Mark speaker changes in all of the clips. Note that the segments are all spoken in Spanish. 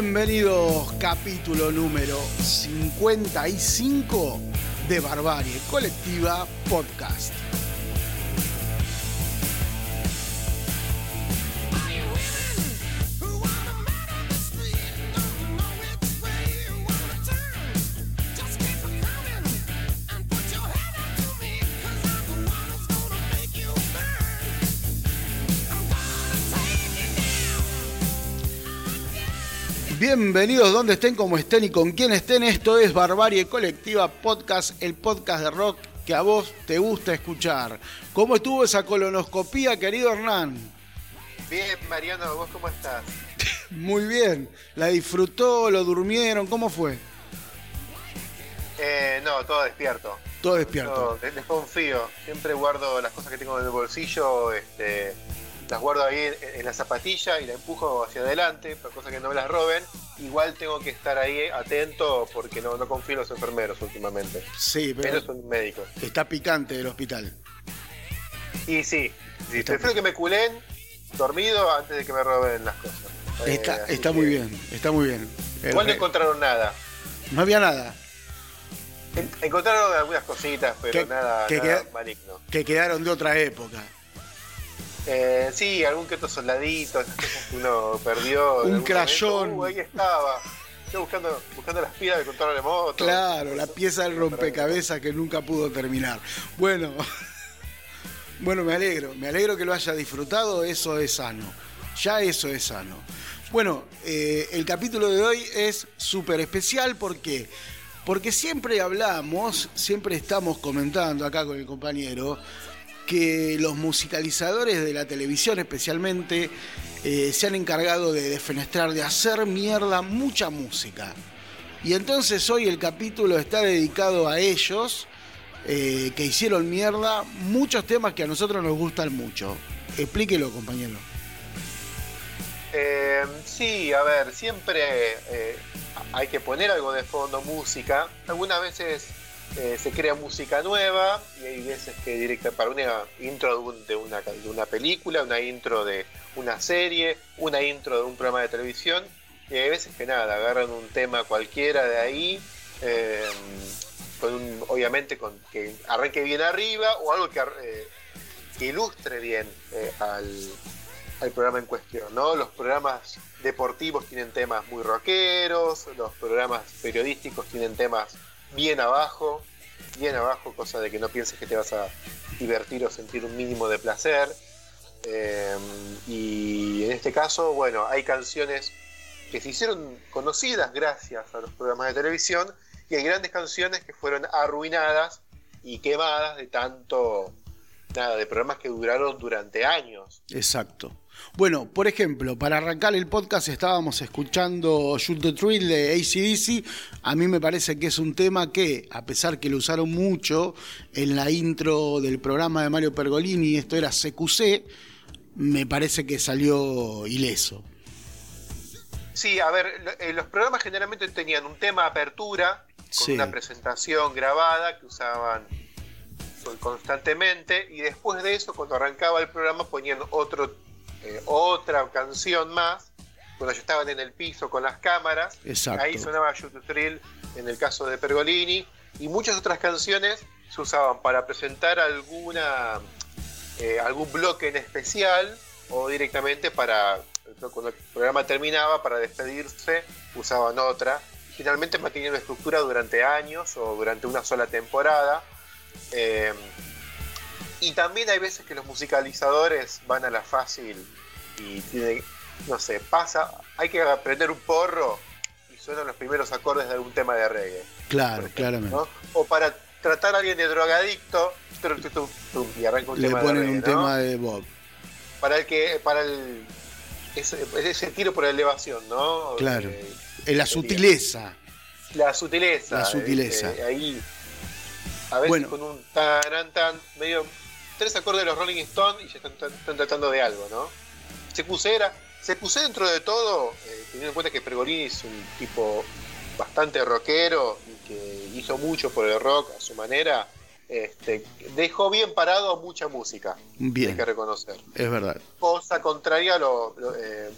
Speaker 1: Bienvenidos, capítulo número 55 de Barbarie Colectiva Podcast. Bienvenidos donde estén, como estén y con quien estén. Esto es Barbarie Colectiva Podcast, el podcast de rock que a vos te gusta escuchar. ¿Cómo estuvo esa colonoscopía, querido Hernán?
Speaker 2: Bien, Mariano, ¿vos cómo estás?
Speaker 1: Muy bien. ¿La disfrutó? ¿Lo durmieron? ¿Cómo fue?
Speaker 2: Eh, no, todo despierto.
Speaker 1: Todo despierto.
Speaker 2: No, desconfío. Siempre guardo las cosas que tengo en el bolsillo, este, las guardo ahí en, la zapatilla y la empujo hacia adelante, para cosas que no me las roben. Igual tengo que estar ahí atento porque no, no confío en los enfermeros últimamente.
Speaker 1: Sí, pero.
Speaker 2: Son médicos.
Speaker 1: Está picante el hospital.
Speaker 2: Y sí, sí prefiero que me culen dormido antes de que me roben las cosas.
Speaker 1: Está, eh, está muy bien, está muy bien.
Speaker 2: Igual no encontraron nada.
Speaker 1: No había nada.
Speaker 2: Encontraron algunas cositas, pero nada, nada maligno.
Speaker 1: Que quedaron de otra época.
Speaker 2: Eh, sí, algún que otro soldadito, que uno perdió.
Speaker 1: Un crayón.
Speaker 2: Uh, ahí estaba. Yo buscando, buscando las piezas de control de moto.
Speaker 1: Claro, la pieza del rompecabezas que nunca pudo terminar. Bueno, bueno, me alegro, me alegro que lo haya disfrutado, eso es sano. Ya eso es sano. Bueno, eh, el capítulo de hoy es súper especial porque porque siempre hablamos, siempre estamos comentando acá con el compañero que los musicalizadores de la televisión especialmente eh, se han encargado de defenestrar, de hacer mierda mucha música. Y entonces hoy el capítulo está dedicado a ellos, eh, que hicieron mierda muchos temas que a nosotros nos gustan mucho. Explíquelo, compañero.
Speaker 2: Eh, sí, a ver, siempre hay que poner algo de fondo, música. Algunas veces eh, se crea música nueva y hay veces que directa para una intro de, una, de una película, una intro de una serie, una intro de un programa de televisión y hay veces que nada, agarran un tema cualquiera de ahí, eh, con obviamente con que arranque bien arriba o algo que, eh, ilustre bien al, al, programa en cuestión. ¿no? Los programas deportivos tienen temas muy rockeros, los programas periodísticos tienen temas bien abajo, bien abajo, cosa de que no pienses que te vas a divertir o sentir un mínimo de placer. Em, y en este caso, bueno, hay canciones que se hicieron conocidas gracias a los programas de televisión y hay grandes canciones que fueron arruinadas y quemadas de tanto, nada, de programas que duraron durante años.
Speaker 1: Exacto. Bueno, por ejemplo, para arrancar el podcast estábamos escuchando Shoot the Thrill de ACDC. A mí me parece que es un tema que, a pesar que lo usaron mucho en la intro del programa de Mario Pergolini, esto era CQC, me parece que salió ileso.
Speaker 2: Sí, a ver, eh, los programas generalmente tenían un tema apertura, con una presentación grabada que usaban constantemente, y después de eso, cuando arrancaba el programa, ponían otro eh, otra canción más, cuando ya estaban en el piso con las cámaras. Ahí sonaba Shoot the Thrill en el caso de Pergolini. Y muchas otras canciones se usaban para presentar alguna eh, algún bloque en especial o directamente para cuando el programa terminaba para despedirse usaban otra finalmente mantenían una estructura durante años o durante una sola temporada eh, y también hay veces que los musicalizadores van a la fácil y tiene, no sé, pasa, hay que aprender un porro y suenan los primeros acordes de algún tema de reggae.
Speaker 1: Claro, claramente.
Speaker 2: O para tratar a alguien de drogadicto, y arranca un
Speaker 1: Le
Speaker 2: tema
Speaker 1: ponen
Speaker 2: de
Speaker 1: un tema de Bob.
Speaker 2: Para el que, para el ese, ese tiro por elevación, ¿no?
Speaker 1: Claro. Eh, la sutileza.
Speaker 2: La sutileza.
Speaker 1: La sutileza.
Speaker 2: Eh, ahí a veces con un tan tan medio tres acordes de los Rolling Stones y ya están, tratando de algo, ¿no? Se puse era, se puse dentro de todo, eh, teniendo en cuenta que Pergolini es un tipo bastante rockero y que hizo mucho por el rock a su manera, este, dejó bien parado mucha música.
Speaker 1: Bien.
Speaker 2: Hay que reconocer.
Speaker 1: Es verdad.
Speaker 2: Cosa contraria a lo, eh,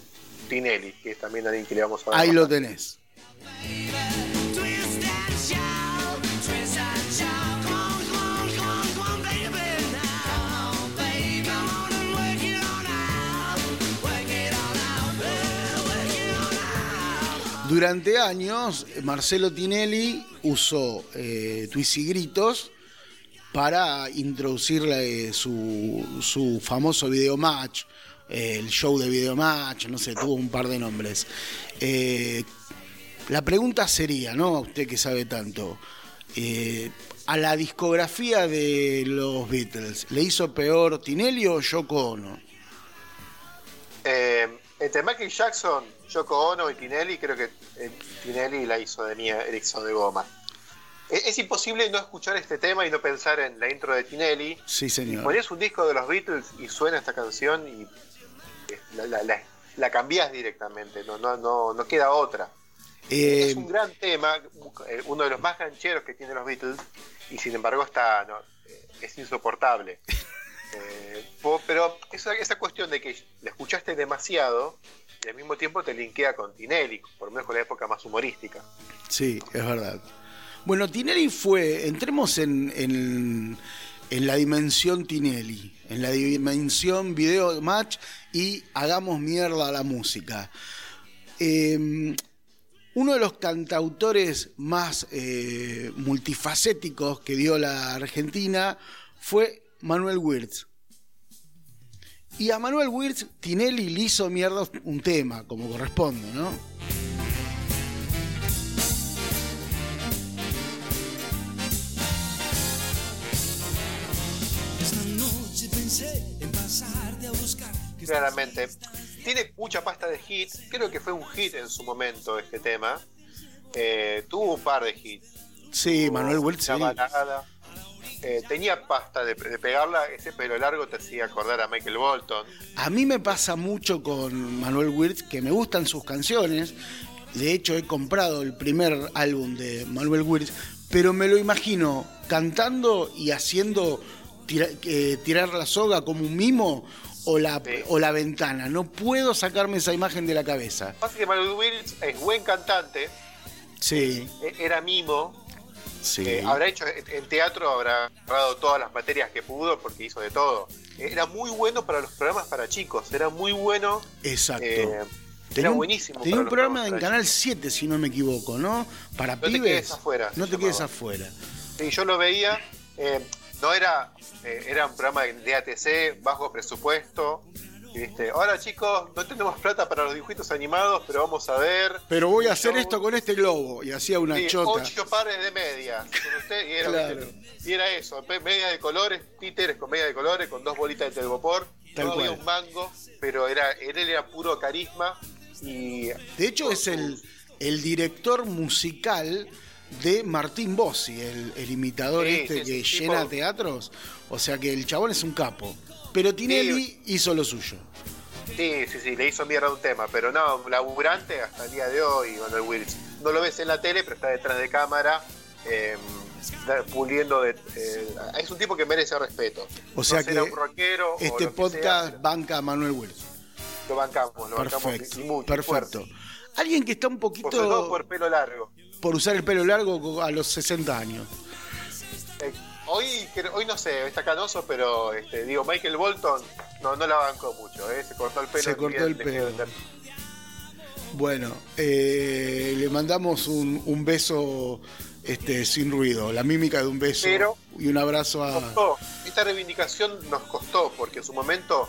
Speaker 2: Tinelli, que es también alguien que le vamos a.
Speaker 1: Ahí lo tenés. Durante años, Marcelo Tinelli usó eh, Gritos para introducir eh, su, su, famoso video match, eh, el show de video match, no sé, tuvo un par de nombres. Eh, la pregunta sería, ¿no? Usted que sabe tanto, a la discografía de los Beatles, ¿le hizo peor Tinelli o Yoko Ono?
Speaker 2: Entre Michael Jackson Yoko Ono y Tinelli, creo que eh, Tinelli la hizo de mía Erickson de goma. Es, imposible no escuchar este tema y no pensar en la intro de Tinelli.
Speaker 1: Sí, señor.
Speaker 2: Pones un disco de los Beatles y suena esta canción y eh, la, cambias directamente, no, no, no, no queda otra. Es un gran tema, eh, uno de los más gancheros que tienen los Beatles, y sin embargo está es insoportable. pero esa, esa cuestión de que le escuchaste demasiado y al mismo tiempo te linkea con Tinelli, por lo menos con la época más humorística.
Speaker 1: Sí, es verdad. Bueno, Tinelli fue, entremos en, en, la dimensión Tinelli, en la dimensión video match y hagamos mierda a la música. Em, uno de los cantautores más eh, multifacéticos que dio la Argentina fue Manuel Wirtz. Y a Manuel Wirtz, Tinelli le hizo mierda un tema, como corresponde, ¿no?
Speaker 2: Claramente. Tiene mucha pasta de hits. Creo que fue un hit en su momento este tema. Eh, tuvo un par de hits.
Speaker 1: Sí, Manuel Wirtz. Sí.
Speaker 2: Eh, tenía pasta de, pegarla, ese pelo largo te hacía acordar a Michael Bolton.
Speaker 1: A mí me pasa mucho con Manuel Wirtz, que me gustan sus canciones. De hecho, he comprado el primer álbum de Manuel Wirtz, pero me lo imagino cantando y haciendo eh, tirar la soga como un mimo o la, o la ventana. No puedo sacarme esa imagen de la cabeza.
Speaker 2: Pasa que Manuel Wirtz es buen cantante.
Speaker 1: Sí.
Speaker 2: E-, era mimo eh, habrá hecho en teatro, habrá agarrado todas las materias que pudo porque hizo de todo. Era muy bueno para los programas para chicos, era muy bueno.
Speaker 1: Exacto. Eh, era buenísimo. Tenía un programa en Canal 7, si no me equivoco, ¿no? Para no pibes. Te quedes
Speaker 2: afuera.
Speaker 1: No te quedes afuera.
Speaker 2: Sí, yo lo veía. Eh, no era, era un programa de ATC, bajo presupuesto. Ahora chicos, no tenemos plata para los dibujitos animados, pero vamos a ver.
Speaker 1: Pero voy a hacer esto con este globo. Y hacía una chota.
Speaker 2: Ocho pares de medias. y, era, y, era, eso, medias de colores, títeres con medias de colores, con dos bolitas de telgopor. no había un mango, pero era, él era puro carisma. Y
Speaker 1: de hecho es el, el director musical de Martín Bossi, el, imitador este que llena teatros. O sea que el chabón es un capo. Pero Tinelli hizo lo suyo.
Speaker 2: Sí, sí, sí, le hizo mierda un tema, pero no, laburante hasta el día de hoy, Manuel Wills. No lo ves en la tele, pero está detrás de cámara, em, puliendo de... Eh, es un tipo que merece respeto.
Speaker 1: O sea que este podcast banca a Manuel Wills.
Speaker 2: Lo bancamos, lo
Speaker 1: bancamos mucho, Perfecto. Alguien que está un poquito...
Speaker 2: Por, por pelo largo.
Speaker 1: Por usar el pelo largo a los 60 años.
Speaker 2: Eh, hoy, hoy no sé, está canoso, pero este, digo, Michael Bolton no, no la bancó mucho, ¿eh? se cortó el pelo.
Speaker 1: Se cortó el pelo. Bueno, eh, le mandamos un, beso este, sin ruido, la mímica de un beso y un abrazo a.
Speaker 2: Esta reivindicación nos costó, porque en su momento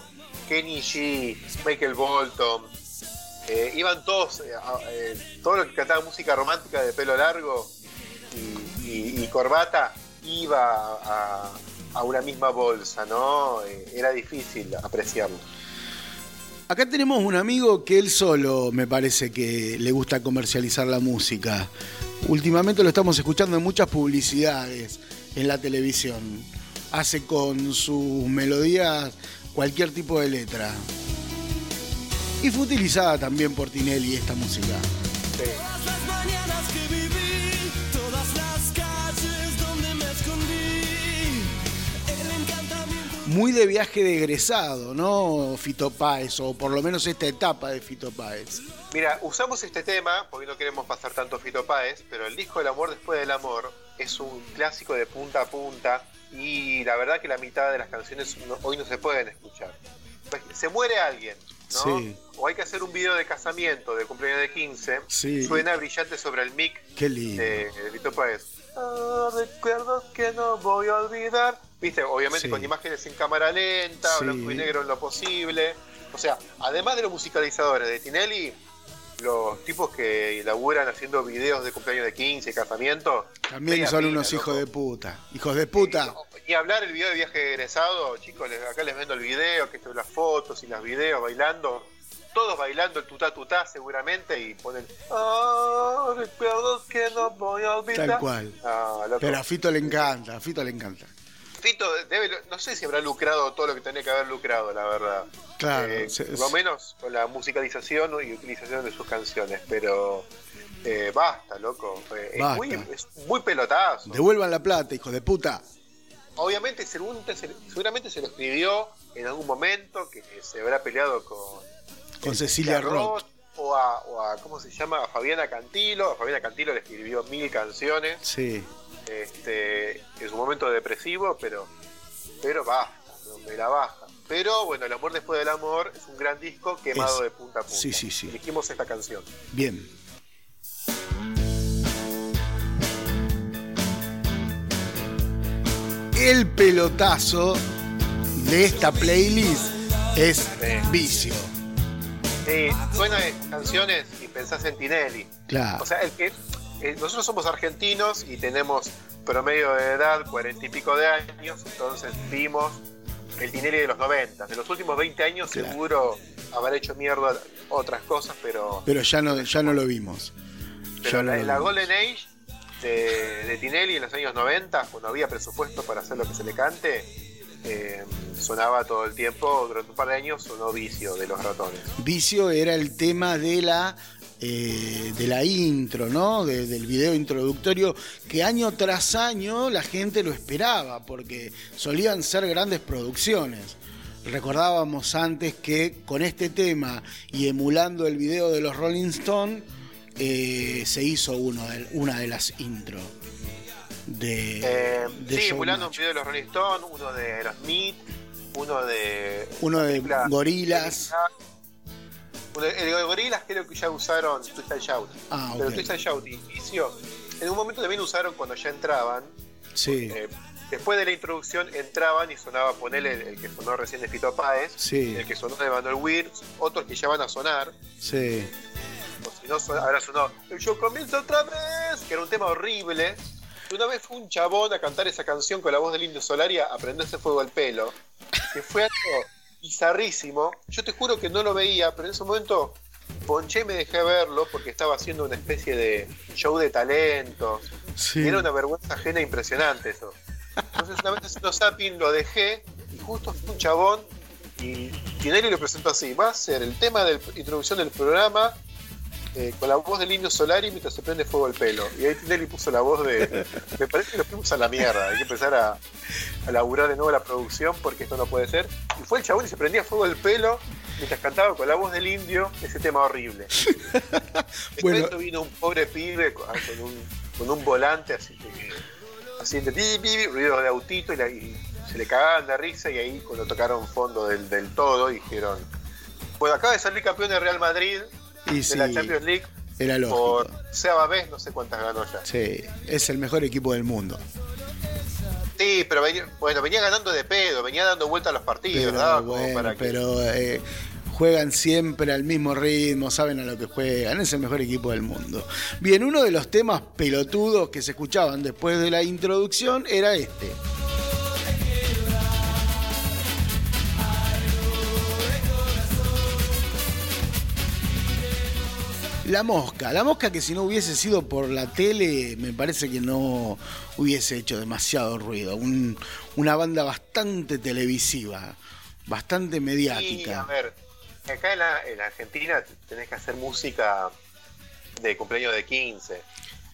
Speaker 2: Kenny G, Michael Bolton, eh, iban todos, eh, todos los que cantaban música romántica de pelo largo y corbata, iba a, una misma bolsa, ¿no? Eh, era difícil apreciarlo.
Speaker 1: Acá tenemos un amigo que él solo me parece que le gusta comercializar la música. Últimamente lo estamos escuchando en muchas publicidades en la televisión. Hace con sus melodías cualquier tipo de letra. Y fue utilizada también por Tinelli esta música. Muy de viaje de egresado, ¿no? Fito Páez, o por lo menos esta etapa de Fito Páez.
Speaker 2: Mira, usamos este tema porque no queremos pasar tanto Fito Páez, pero el disco El amor después del amor es un clásico de punta a punta y la verdad que la mitad de las canciones hoy no se pueden escuchar. Pues, se muere alguien, ¿no? O hay que hacer un video de casamiento, de cumpleaños de 15. Suena brillante sobre el mic
Speaker 1: Qué lindo.
Speaker 2: de, Fito Páez. Ah, recuerdos que no voy a olvidar. Viste, obviamente con imágenes en cámara lenta, blanco y negro en lo posible. O sea, además de los musicalizadores de Tinelli, los tipos que laburan haciendo videos de cumpleaños de 15, casamiento.
Speaker 1: También son unos hijos de puta. Hijos de puta.
Speaker 2: Y, hablar el video de viaje egresado, chicos, acá les vendo el video, que esto las fotos y las videos bailando. Todos bailando el tutá tutá seguramente y ponen ah, recuerdos que no voy a olvidar.
Speaker 1: Tal cual. Ah, Pero a Fito le encanta, a Fito le encanta.
Speaker 2: Fito debe, no sé si habrá lucrado todo lo que tenía que haber lucrado, la verdad.
Speaker 1: Claro.
Speaker 2: Eh, por lo menos con la musicalización y utilización de sus canciones, pero eh, basta, loco. Eh, es, muy, es, muy, pelotazo.
Speaker 1: Devuelvan la plata, hijo de puta.
Speaker 2: Obviamente, seguramente se lo escribió en algún momento que se habrá peleado con,
Speaker 1: con Cecilia Roth.
Speaker 2: O a, o a, ¿cómo se llama? A Fabiana Cantilo. A Fabiana Cantilo le escribió mil canciones.
Speaker 1: Sí
Speaker 2: este, en su momento depresivo, pero, pero me la baja. Pero bueno, El amor después del amor es un gran disco quemado de punta a punta.
Speaker 1: Sí, sí, sí.
Speaker 2: Elegimos esta canción.
Speaker 1: Bien. El pelotazo de esta playlist es Vicio.
Speaker 2: Sí, suena canciones y pensás en Tinelli.
Speaker 1: Claro.
Speaker 2: O sea, el que eh, nosotros somos argentinos y tenemos promedio de edad, cuarenta y pico de años, entonces vimos el dinero de los 90. De los últimos 20 años seguro habrá hecho mierda otras cosas, pero...
Speaker 1: Pero ya no, ya no lo vimos.
Speaker 2: Pero la, Golden Age de, Tinelli en los años 90, cuando había presupuesto para hacer lo que se le cante, eh, sonaba todo el tiempo, durante un par de años sonó Vicio de los ratones.
Speaker 1: Vicio era el tema de la eh, de la intro, ¿no? del video introductorio, que año tras año la gente lo esperaba, porque solían ser grandes producciones. Recordábamos antes que con este tema y emulando el video de los Rolling Stones, eh, se hizo uno de, una de las intros. De,
Speaker 2: eh, sí, emulando un video de los Rolling Stones, uno de los Smith, uno de.
Speaker 1: Uno de Gorilas.
Speaker 2: El de Gorilas creo que ya usaron Twist and Shout.
Speaker 1: Ah,
Speaker 2: Pero Twist and Shout inició. En un momento también usaron cuando ya entraban.
Speaker 1: Sí.
Speaker 2: Eh, después de la introducción entraban y sonaba ponerle el, que sonó recién de Fito Páez,
Speaker 1: sí.
Speaker 2: el que sonó de Manuel Wirtz, otros que ya van a sonar.
Speaker 1: Sí.
Speaker 2: O si no, ahora sonó Yo comienzo otra vez, que era un tema horrible. Una vez fue un chabón a cantar esa canción con la voz del Indio Solaria a prenderse fuego al pelo. Que fue algo bizarrísimo. Yo te juro que no lo veía, pero en ese momento ponché y me dejé verlo porque estaba haciendo una especie de show de talentos. Y era una vergüenza ajena impresionante eso. Entonces una vez haciendo zapping lo dejé y justo fue un chabón y Tinelli lo presentó así. Va a ser el tema de introducción del programa eh, con la voz del Indio Solari mientras se prende fuego el pelo. Y ahí Tinelli puso la voz de. Me parece que lo fuimos a la mierda. Hay que empezar a, a laburar de nuevo la producción porque esto no puede ser. Y fue el chabón y se prendía fuego el pelo mientras cantaba con la voz del indio ese tema horrible. Después bueno. vino un pobre pibe con un, con un volante así haciendo ruido de autito y, se le cagaban de risa y ahí cuando tocaron fondo del, del todo dijeron, bueno, acaba de salir campeón de Real Madrid de la Champions League.
Speaker 1: Era lógico.
Speaker 2: Por sea vez, no sé cuántas ganó ya.
Speaker 1: Sí, es el mejor equipo del mundo.
Speaker 2: Sí, pero venía, bueno, venía ganando de pedo, venía dando vuelta a los partidos,
Speaker 1: pero, pero eh, juegan siempre al mismo ritmo, saben a lo que juegan, es el mejor equipo del mundo. Bien, uno de los temas pelotudos que se escuchaban después de la introducción era este. La Mosca, la Mosca que si no hubiese sido por la tele, me parece que no hubiese hecho demasiado ruido. una banda bastante televisiva, bastante mediática.
Speaker 2: a ver, acá en la, Argentina tenés que hacer música de cumpleaños de 15.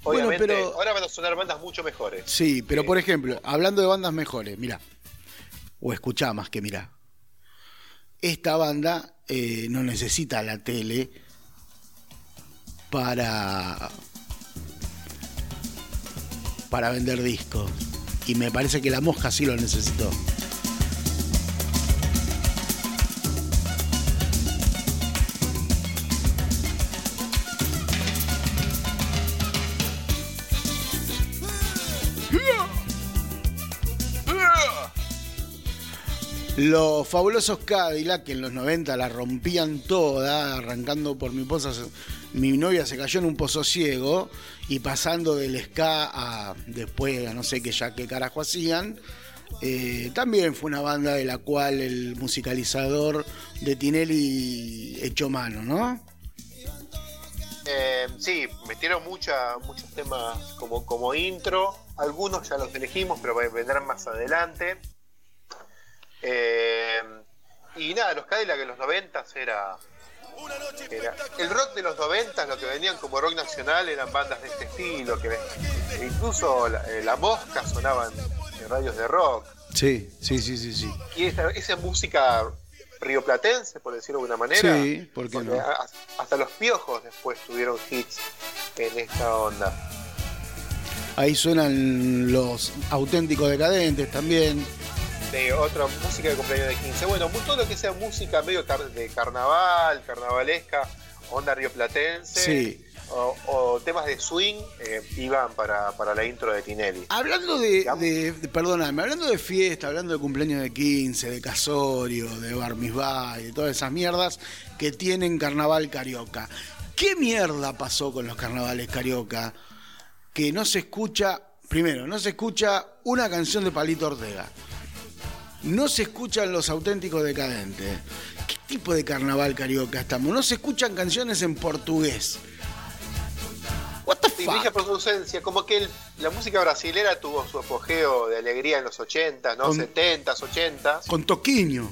Speaker 2: Obviamente, pero, ahora van a sonar bandas mucho mejores.
Speaker 1: Sí, pero por ejemplo, hablando de bandas mejores, mira, o escuchá más que mirá. Esta banda eh, no necesita la tele para para vender discos y me parece que la mosca sí lo necesitó. Los fabulosos Cadillac que en los 90 la rompían toda, arrancando por mi esposa, mi novia se cayó en un pozo ciego y pasando del ska a después a no sé qué ya qué carajo hacían. Eh, también fue una banda de la cual el musicalizador de Tinelli echó mano, ¿no?
Speaker 2: Eh, sí, metieron mucha, muchos temas como, como intro. Algunos ya los elegimos, pero vendrán más adelante. Eh, y nada, los Cadillac en los 90 era, era. El rock de los 90, lo que venían como rock nacional, eran bandas de este estilo. que Incluso la, eh, Mosca sonaban en radios de rock.
Speaker 1: Sí, sí, sí, sí. sí.
Speaker 2: Y esa, esa música rioplatense, por decirlo de alguna manera.
Speaker 1: Sí, porque no?
Speaker 2: Hasta los piojos después tuvieron hits en esta onda.
Speaker 1: Ahí suenan los auténticos decadentes también
Speaker 2: de otra música de cumpleaños de 15. Bueno, todo lo que sea música medio de carnaval, carnavalesca, onda rioplatense.
Speaker 1: Sí.
Speaker 2: O, temas de swing eh, iban para, la intro de Tinelli.
Speaker 1: Hablando de, de, perdóname, hablando de fiesta, hablando de cumpleaños de 15, de casorio, de bar y de todas esas mierdas que tienen carnaval carioca. ¿Qué mierda pasó con los carnavales carioca? Que no se escucha, primero, no se escucha una canción de Palito Ortega no se escuchan los auténticos decadentes. ¿Qué tipo de carnaval carioca estamos? No se escuchan canciones en portugués.
Speaker 2: What the fuck? por su ausencia, como que la música brasilera tuvo su apogeo de alegría en los 80, ¿no? 70s, 80s.
Speaker 1: Con Toquiño.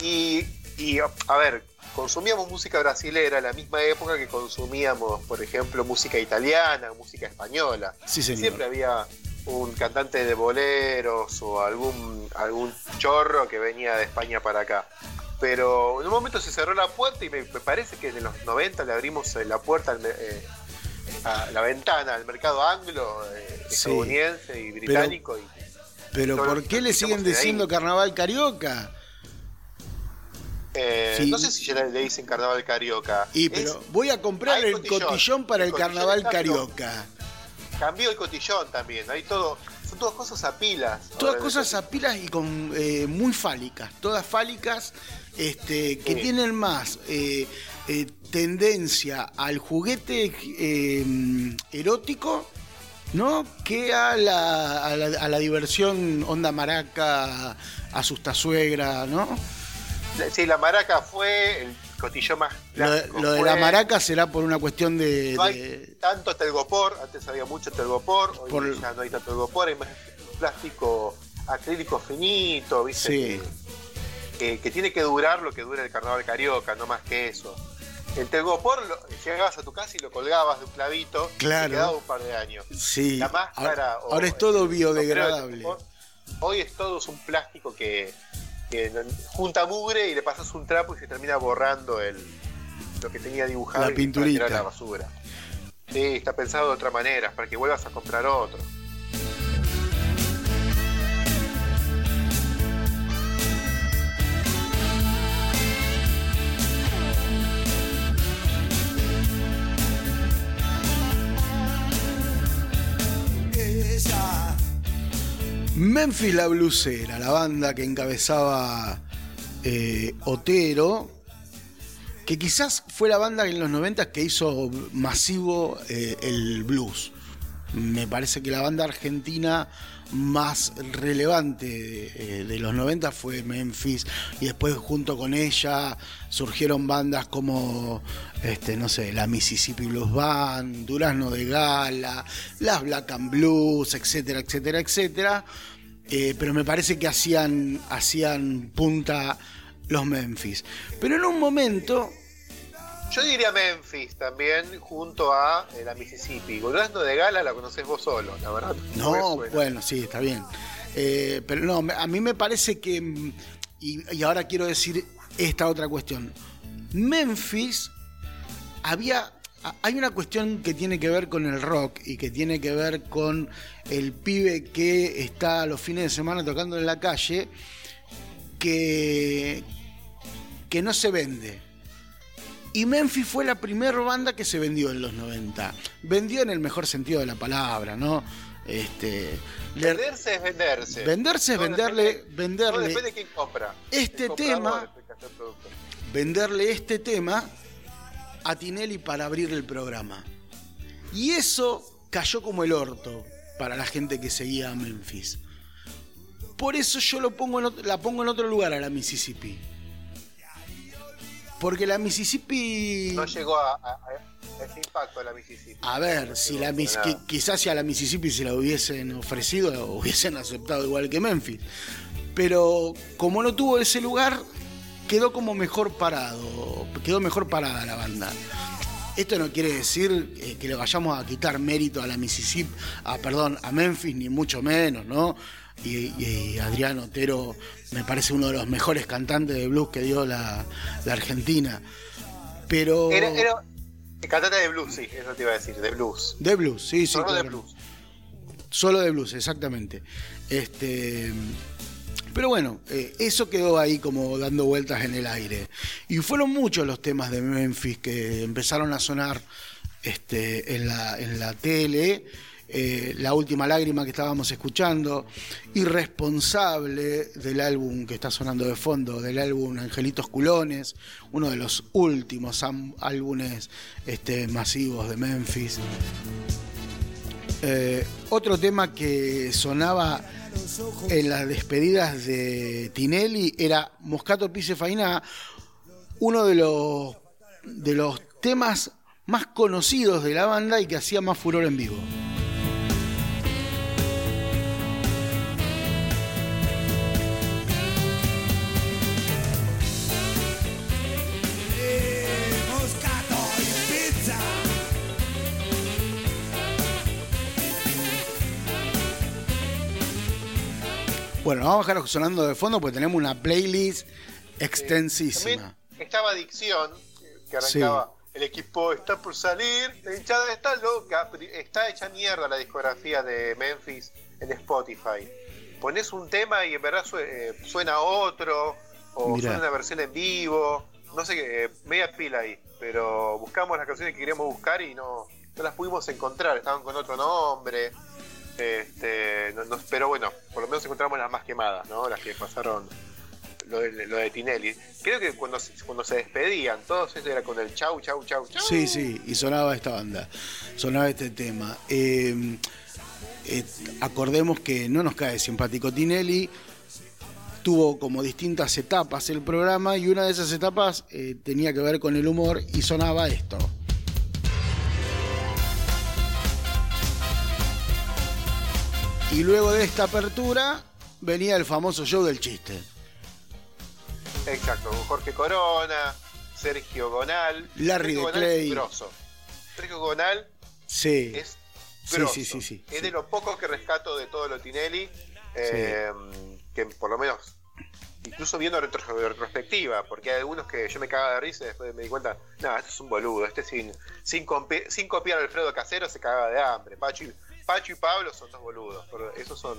Speaker 2: Y, y, a ver, consumíamos música brasilera en la misma época que consumíamos, por ejemplo, música italiana, música española.
Speaker 1: Sí, señor.
Speaker 2: Siempre había un cantante de boleros o algún, algún chorro que venía de España para acá. Pero en un momento se cerró la puerta y me, parece que en los 90 le abrimos eh, la puerta, eh, a la ventana al mercado anglo, eh, estadounidense y británico.
Speaker 1: Pero, ¿por qué le siguen diciendo carnaval carioca?
Speaker 2: No sé si ya le dicen carnaval carioca.
Speaker 1: Y pero voy a comprar el cotillón, para el, carnaval carioca.
Speaker 2: Cambió el cotillón también, hay todo, son todas cosas a pilas.
Speaker 1: Todas cosas a pilas y con eh, muy fálicas, todas fálicas, este, que tienen más eh, eh, tendencia al juguete erótico, ¿no? Que a la, a la, diversión onda maraca, asusta suegra, ¿no?
Speaker 2: Sí, la maraca fue el cotillón más
Speaker 1: Lo, de la maraca será por una cuestión de.
Speaker 2: No hay tanto telgopor, antes había mucho telgopor, hoy ya no hay tanto telgopor, hay más plástico acrílico finito, ¿viste? Que, tiene que durar lo que dura el carnaval carioca, no más que eso. El telgopor llegabas a tu casa y lo colgabas de un clavito
Speaker 1: claro. y
Speaker 2: quedaba un par de años.
Speaker 1: Sí. La máscara. Ahora, es todo biodegradable.
Speaker 2: Hoy es todo un plástico que junta mugre y le pasas un trapo y se termina borrando el, lo que tenía dibujado
Speaker 1: la pinturita.
Speaker 2: la basura. Sí, está pensado de otra manera, para que vuelvas a comprar otro.
Speaker 1: Memphis la Blusera, la banda que encabezaba eh, Otero, que quizás fue la banda en los 90 que hizo masivo eh, el blues. Me parece que la banda argentina más relevante eh, de, los 90 fue Memphis. Y después junto con ella surgieron bandas como este no sé la Mississippi Blues Band Durazno de Gala las Black and Blues etcétera etcétera etcétera. Eh, pero me parece que hacían hacían punta los Memphis. Pero en un momento
Speaker 2: yo diría Memphis también, junto a eh, la Mississippi. Durazno de Gala la conoces vos solo, la verdad.
Speaker 1: No, bueno, sí, está bien. Eh, pero no, a mí me parece que, y, y ahora quiero decir esta otra cuestión, Memphis había hay una cuestión que tiene que ver con el rock y que tiene que ver con el pibe que está los fines de semana tocando en la calle, que, que no se vende. Y Memphis fue la primera banda que se vendió en los 90. Vendió en el mejor sentido de la palabra, ¿no? Este,
Speaker 2: venderse es venderse.
Speaker 1: Venderse es venderle, venderle.
Speaker 2: depende de quién compra.
Speaker 1: Este tema. Venderle este tema a Tinelli para abrir el programa. Y eso cayó como el orto para la gente que seguía a Memphis. Por eso yo lo pongo la pongo en otro lugar a la Mississippi. Porque la Mississippi.
Speaker 2: No llegó a, ese impacto a la Mississippi.
Speaker 1: A ver, si la, quizás si a la Mississippi se la hubiesen ofrecido, hubiesen aceptado igual que Memphis. Pero como no tuvo ese lugar, quedó como mejor parado, quedó mejor parada la banda. Esto no quiere decir eh, que le vayamos a quitar mérito a la Mississippi, a, perdón, a Memphis, ni mucho menos, ¿no? Y, Adrián Otero me parece uno de los mejores cantantes de blues que dio la, Argentina. Pero.
Speaker 2: Era, era, cantante de blues, sí, eso te iba a decir, de blues.
Speaker 1: De blues, sí, sí.
Speaker 2: Solo de blues.
Speaker 1: Solo de blues, exactamente. Este. Pero bueno, eh, eso quedó ahí como dando vueltas en el aire. Y fueron muchos los temas de Memphis que empezaron a sonar este, en, la, en la tele. Eh, la última lágrima que estábamos escuchando, irresponsable del álbum que está sonando de fondo, del álbum Angelitos Culones, uno de los últimos álbumes este, masivos de Memphis. Eh, otro tema que sonaba en las despedidas de Tinelli era Moscato Pise Fainá, uno de los, de los temas más conocidos de la banda y que hacía más furor en vivo. Bueno, vamos a dejar sonando de fondo porque tenemos una playlist extensísima.
Speaker 2: estaba Adicción, que arrancaba. El equipo está por salir, la hinchada está loca, está hecha mierda la discografía de Memphis en Spotify. Pones un tema y en verdad eh, suena otro, o suena una versión en vivo, no sé qué, media pila ahí, pero buscamos las canciones que queríamos buscar y no, no las pudimos encontrar, estaban con otro nombre. Este, pero bueno, por lo menos encontramos las más quemadas, ¿no? Las que pasaron lo de, lo de Tinelli. Creo que cuando, cuando se despedían, todos eso era con el chau, chau, chau, chau.
Speaker 1: Sí, sí, y sonaba esta banda, sonaba este tema. Em, acordemos que no nos cae simpático Tinelli. Tuvo como distintas etapas el programa y una de esas etapas eh, tenía que ver con el humor y sonaba esto. Y luego de esta apertura venía el famoso show del chiste.
Speaker 2: Exacto, Jorge Corona, Sergio Gonal.
Speaker 1: Larry de Clay.
Speaker 2: Grosso. Sergio Gonal
Speaker 1: sí.
Speaker 2: es
Speaker 1: grosso. Sí, sí, sí,
Speaker 2: es de los pocos que rescato de todo lo Tinelli, eh, que por lo menos, incluso viendo retrospectiva, porque hay algunos que yo me cagaba de risa y después me di cuenta, no, este es un boludo, este sin, sin, sin copiar a Alfredo Casero se cagaba de hambre. Pacho Pacho y Pablo son dos boludos. Esos son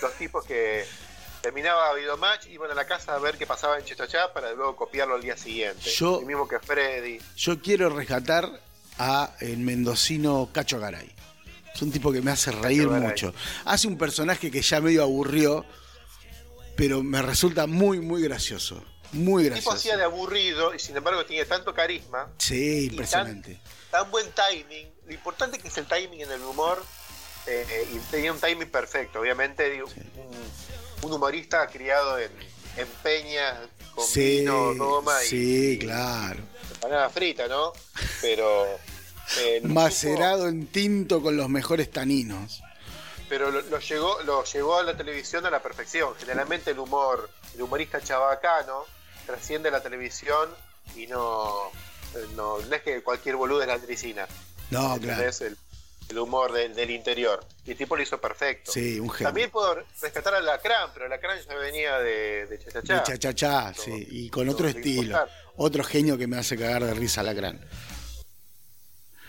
Speaker 2: dos tipos que terminaba Videomatch, iban a la casa a ver qué pasaba en Chechachá para luego copiarlo al día siguiente.
Speaker 1: Yo,
Speaker 2: el mismo que Freddy.
Speaker 1: Yo quiero rescatar a el mendocino Cacho Garay. Es un tipo que me hace reír mucho. Hace un personaje que ya medio aburrió, pero me resulta muy, muy gracioso. Muy gracioso.
Speaker 2: El tipo hacía de aburrido y sin embargo tiene tanto carisma.
Speaker 1: Sí, impresionante.
Speaker 2: tan buen timing lo importante que es el timing en el humor, eh, y tenía un timing perfecto, obviamente, un, humorista criado en, en peñas, con vino, Roma y.
Speaker 1: Sí, claro.
Speaker 2: Panada frita, ¿no? Pero.
Speaker 1: Eh, Macerado en tinto con los mejores taninos.
Speaker 2: Pero lo, llegó, lo llevó a la televisión a la perfección. Generalmente el humor, el humorista chabacano, trasciende la televisión y no, no, no es que cualquier boludo es la tricina.
Speaker 1: No, claro.
Speaker 2: el humor del, del interior. Y el tipo lo hizo perfecto.
Speaker 1: Sí, un genio.
Speaker 2: También puedo rescatar a Lacrán, pero Lacrán ya venía de, de Chachachá.
Speaker 1: De chachachá, sí, y con otro
Speaker 2: de
Speaker 1: estilo. Otro genio que me hace cagar de risa Lacrán.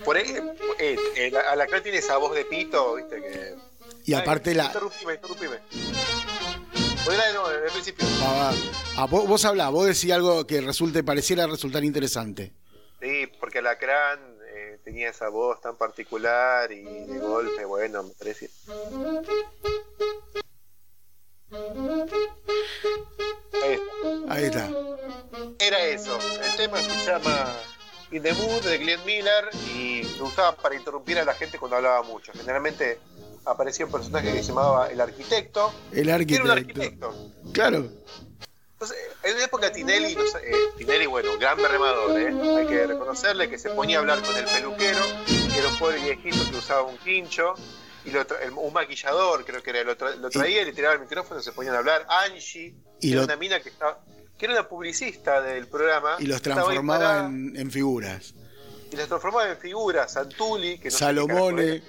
Speaker 2: Por ahí, eh, eh, la- Alacrán tiene esa voz de pito, viste que.
Speaker 1: Y aparte
Speaker 2: Ay,
Speaker 1: la.
Speaker 2: Interrumpime, interrumpime. Ponela de nuevo, desde el principio.
Speaker 1: Ah, ah, vos, vos hablá, vos decís algo que resulte, pareciera resultar interesante.
Speaker 2: Sí, porque Alacrán eh, tenía esa voz tan particular y de golpe, bueno, me parece. Ahí está.
Speaker 1: Ahí está.
Speaker 2: Era eso. El tema se llama In the Mood de Glenn Miller y lo usaba para interrumpir a la gente cuando hablaba mucho. Generalmente aparecía un personaje que se llamaba el arquitecto.
Speaker 1: El
Speaker 2: que era un
Speaker 1: arquitecto.
Speaker 2: arquitecto.
Speaker 1: Claro.
Speaker 2: Entonces, en una época Tinelli, no sé, eh, Tinelli, bueno, gran berremador, ¿eh? hay que reconocerle que se ponía a hablar con el peluquero, que era un pobre viejito que usaba un quincho, y lo tra- el- un maquillador, creo que era, lo, tra- lo traía y le tiraba el micrófono, se ponían a hablar. Angie,
Speaker 1: Y
Speaker 2: que era una mina que estaba, que era una publicista del programa.
Speaker 1: Y los transformaba en, en figuras.
Speaker 2: Y los transformaba en figuras, Santuli, que no
Speaker 1: Salomone.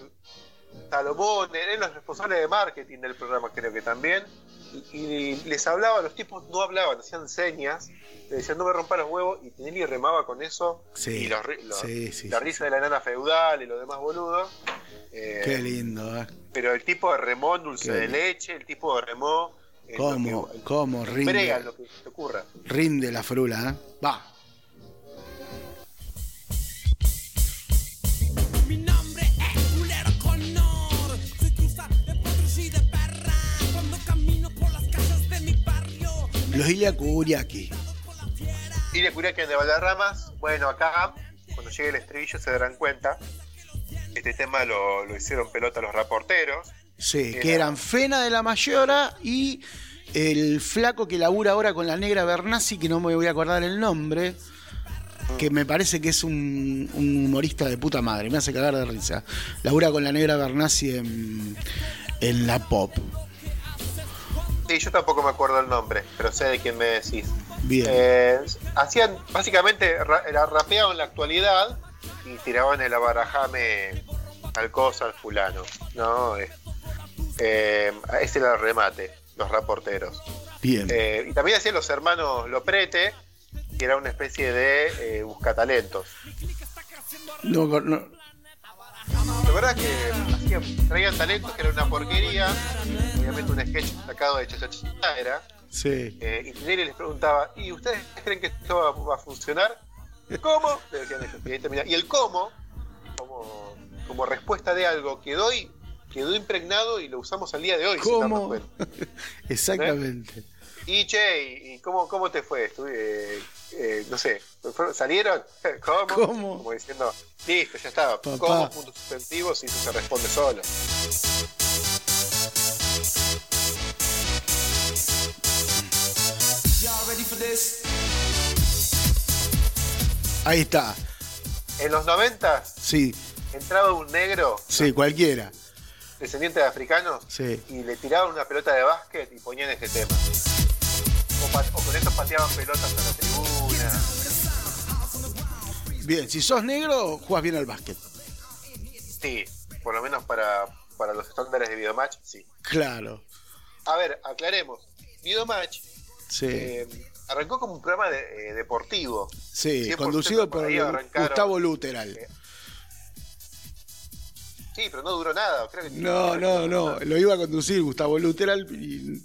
Speaker 2: Salomone, eran los responsables de marketing del programa, creo que también. Y, les hablaba, los tipos no hablaban, hacían señas, le decían no me rompa los huevos, y Tinelli remaba con eso.
Speaker 1: Sí,
Speaker 2: y los los-
Speaker 1: sí, sí,
Speaker 2: la risa de la nana feudal y lo demás boludo. Eh,
Speaker 1: Qué lindo, ¿eh?
Speaker 2: pero el tipo remó en dulce
Speaker 1: Qué
Speaker 2: de
Speaker 1: lindo.
Speaker 2: leche, el tipo remó. lo
Speaker 1: ¿Cómo,
Speaker 2: que-
Speaker 1: cómo rinde,
Speaker 2: Brega, lo que te ocurra.
Speaker 1: rinde la frula, ¿eh? Va. Los Ilia Kuriaki.
Speaker 2: Y de Curiaquian de Valderramas, bueno, acá, cuando llegue el estribillo se darán cuenta. Este tema lo, lo hicieron pelota los reporteros.
Speaker 1: Sí, que eran Fena de la Mayora y el flaco que labura ahora con la negra Bernasi, que no me voy a acordar el nombre, que me parece que es un, un humorista de puta madre, me hace cagar de risa. Labura con la negra Bernasi en, en la pop.
Speaker 2: Sí, yo tampoco me acuerdo el nombre, pero sé de quién me decís.
Speaker 1: Bien.
Speaker 2: Eh, hacían, básicamente, ra- era rapeado en la actualidad y tiraban el abarajame al cosa, al fulano. ¿no? Eh, eh, ese era el remate, los reporteros.
Speaker 1: Bien.
Speaker 2: Eh, y también hacían los hermanos Loprete, que era una especie de buscatalentos.
Speaker 1: No, no-
Speaker 2: La verdad que hacían, traían talentos que era una porquería, obviamente un sketch sacado de Chachachá era,
Speaker 1: sí.
Speaker 2: eh, y Tinelli les preguntaba, ¿y ustedes creen que esto va, va a funcionar? ¿Cómo? Le decían ellos, y ahí termina. Y el cómo, como, como respuesta de algo, quedó, y- quedó impregnado y lo usamos al día de hoy.
Speaker 1: ¿Cómo?
Speaker 2: cuenta.
Speaker 1: Exactamente.
Speaker 2: Y che, ¿y cómo, cómo te fue? Estuve, eh, eh, no sé, ¿fueron- ¿salieron? ¿Cómo?
Speaker 1: ¿Cómo?
Speaker 2: Como diciendo, listo, ya estaba.
Speaker 1: Papá.
Speaker 2: ¿Cómo? Puntos suspensivos y eso se responde solo.
Speaker 1: Ahí está.
Speaker 2: En los 90
Speaker 1: Sí,
Speaker 2: entraba un negro,
Speaker 1: sí, cualquiera.
Speaker 2: descendiente de africanos,
Speaker 1: Sí.
Speaker 2: y le tiraban una pelota de básquet y ponían este tema. O, con eso pateaban pelotas a la tribuna.
Speaker 1: Bien, si sos negro, jugás bien al básquet.
Speaker 2: Sí, por lo menos para, para los estándares de videomatch, sí.
Speaker 1: Claro.
Speaker 2: A ver, aclaremos. Videomatch
Speaker 1: Sí.
Speaker 2: eh, arrancó como un programa de- eh, deportivo.
Speaker 1: Sí,
Speaker 2: 100%
Speaker 1: conducido
Speaker 2: por.
Speaker 1: Gustavo Luteral.
Speaker 2: Eh, Sí, pero no duró nada. Creo que
Speaker 1: No, no, no. Lo iba a conducir Gustavo Luteral y,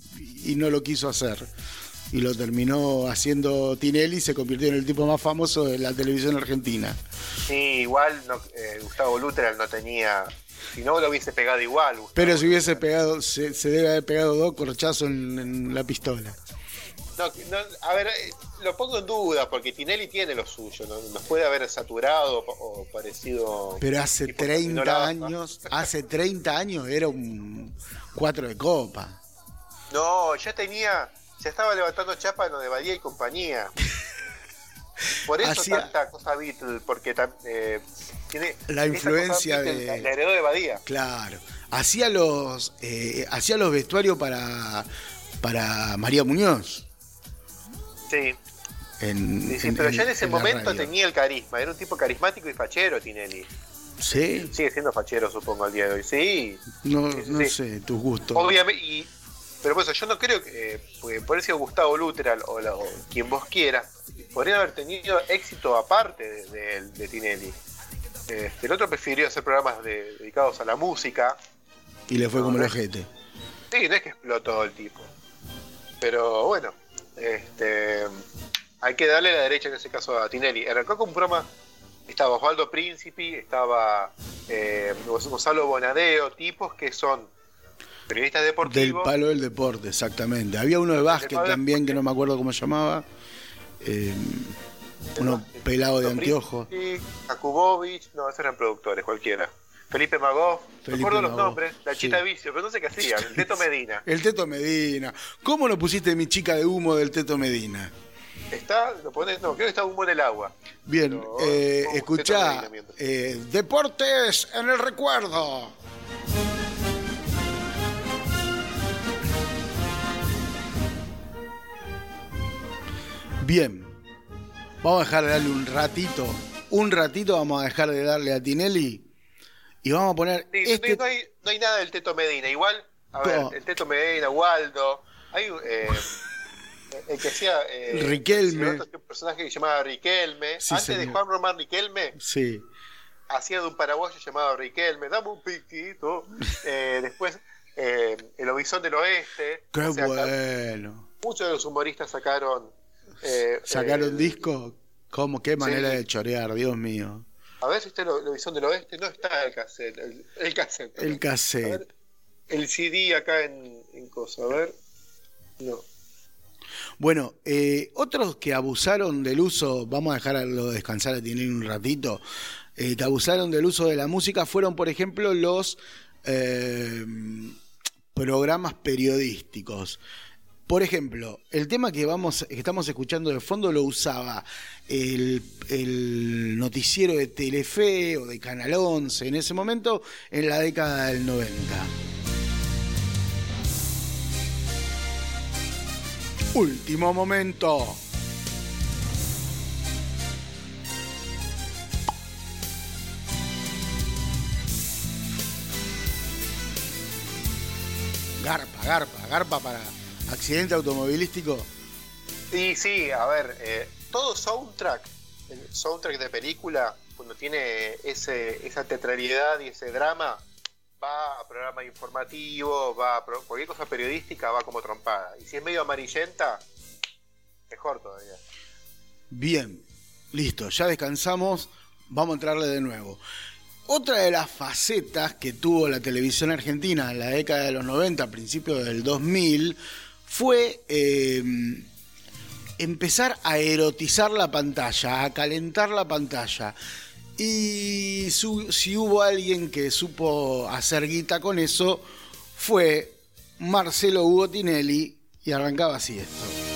Speaker 1: y no lo quiso hacer. Y lo terminó haciendo Tinelli y se convirtió en el tipo más famoso de la televisión argentina.
Speaker 2: Sí, igual no, eh, Gustavo Luteral no tenía. Si no lo hubiese pegado igual. Gustavo
Speaker 1: Pero si hubiese pegado, se, se debe haber pegado dos corchazos en, en la pistola.
Speaker 2: No, no, a ver, eh, lo pongo en duda porque Tinelli tiene lo suyo. ¿no? Nos puede haber saturado o, parecido.
Speaker 1: Pero hace
Speaker 2: tipo Camino
Speaker 1: 30
Speaker 2: Lava.
Speaker 1: años, hace 30 años era un cuatro de copa.
Speaker 2: No, ya tenía. Ya estaba levantando chapa en lo de Badía y compañía. Por eso
Speaker 1: Hacía-
Speaker 2: tanta cosa Beatle, porque eh, tiene.
Speaker 1: La influencia
Speaker 2: Beatle
Speaker 1: de-
Speaker 2: La heredó de Badía.
Speaker 1: Claro. Hacía los, eh, hacía los vestuarios para, para María Muñoz.
Speaker 2: Sí.
Speaker 1: En,
Speaker 2: Sí, sí,
Speaker 1: en-
Speaker 2: pero
Speaker 1: en-
Speaker 2: ya en ese momento tenía el carisma, era un tipo carismático y fachero Tinelli.
Speaker 1: ¿Sí?
Speaker 2: Sigue siendo fachero, supongo, al día de hoy. Sí.
Speaker 1: No,
Speaker 2: Sí,
Speaker 1: no sé, tus gustos.
Speaker 2: Obviamente, y, pero por eso yo no creo que, eh, por eso Gustavo Luteral o, la- o quien vos quieras, podría haber tenido éxito aparte de, de- de Tinelli. Este, el otro prefirió hacer programas de- dedicados a la música.
Speaker 1: Y le fue como el ojete.
Speaker 2: Sí, no es que explotó el tipo. Pero bueno, este, hay que darle la derecha en ese caso a Tinelli. Arrancó con un programa, estaba Osvaldo Príncipe, estaba eh, Gonzalo Bonadeo, tipos que son periodistas
Speaker 1: Del
Speaker 2: deportivos.
Speaker 1: palo del deporte, exactamente. Había uno de básquet
Speaker 2: del
Speaker 1: también que no me acuerdo cómo se llamaba. Eh, uno pelado de anteojos.
Speaker 2: Jakubovich, no, esos eran productores, cualquiera. Felipe Magó, me acuerdo los
Speaker 1: Magó,
Speaker 2: nombres, la
Speaker 1: sí.
Speaker 2: Chita Vicio, pero no sé qué hacía, el Teto Medina.
Speaker 1: El Teto Medina. ¿Cómo no pusiste mi chica de humo del Teto Medina?
Speaker 2: Está, lo pones, no, creo que está humo en el agua.
Speaker 1: Bien,
Speaker 2: Pero,
Speaker 1: eh,
Speaker 2: ¿cómo
Speaker 1: escuchá,
Speaker 2: Medina
Speaker 1: eh, Deportes en el recuerdo. Bien, vamos a dejar de darle un ratito, un ratito vamos a dejar de darle a Tinelli y vamos a poner
Speaker 2: Sí,
Speaker 1: este...
Speaker 2: no, hay, no hay nada del Teto Medina. Igual, a ver, el Teto Medina, Waldo, hay eh, el que hacía. Eh,
Speaker 1: Riquelme.
Speaker 2: otro personaje que se llamaba Riquelme.
Speaker 1: Sí,
Speaker 2: Antes de. Juan Román Riquelme,
Speaker 1: Sí,
Speaker 2: hacía de un paraguayo llamado Riquelme, dame un piquito. Eh, después, eh, El Obisón del Oeste.
Speaker 1: qué
Speaker 2: O sea,
Speaker 1: bueno.
Speaker 2: Muchos de los humoristas sacaron. Eh,
Speaker 1: ¿Sacaron
Speaker 2: eh,
Speaker 1: disco? ¿Cómo? ¿Qué manera
Speaker 2: Sí.
Speaker 1: de chorear, Dios mío?
Speaker 2: A ver si el, el Obisón del Oeste. No está el cassette. El, el cassette.
Speaker 1: El cassette.
Speaker 2: ver, el CD acá en, en cosa, a ver. No.
Speaker 1: Bueno, eh, otros que abusaron del uso, vamos a dejarlo descansar a Tinelli un ratito, eh, que abusaron del uso de la música fueron, por ejemplo, los eh, programas periodísticos. Por ejemplo, el tema que vamos, que estamos escuchando de fondo lo usaba el, el noticiero de Telefe o de Canal 11 en ese momento, en la década del 90. Último momento. Garpa, garpa, garpa para accidente automovilístico.
Speaker 2: Sí, sí, a ver, eh, todo soundtrack, el soundtrack de película, cuando tiene ese, esa teatralidad y ese drama, va a programa informativo, va a pro- cualquier cosa periodística, va como trompada. Y si es medio amarillenta, mejor todavía.
Speaker 1: Bien, listo, ya descansamos, vamos a entrarle de nuevo. Otra de las facetas que tuvo la televisión argentina en la década de los 90, principios del 2000, fue eh, empezar a erotizar la pantalla, a calentar la pantalla. Y si hubo alguien que supo hacer guita con eso, fue Marcelo Hugo Tinelli y arrancaba así esto.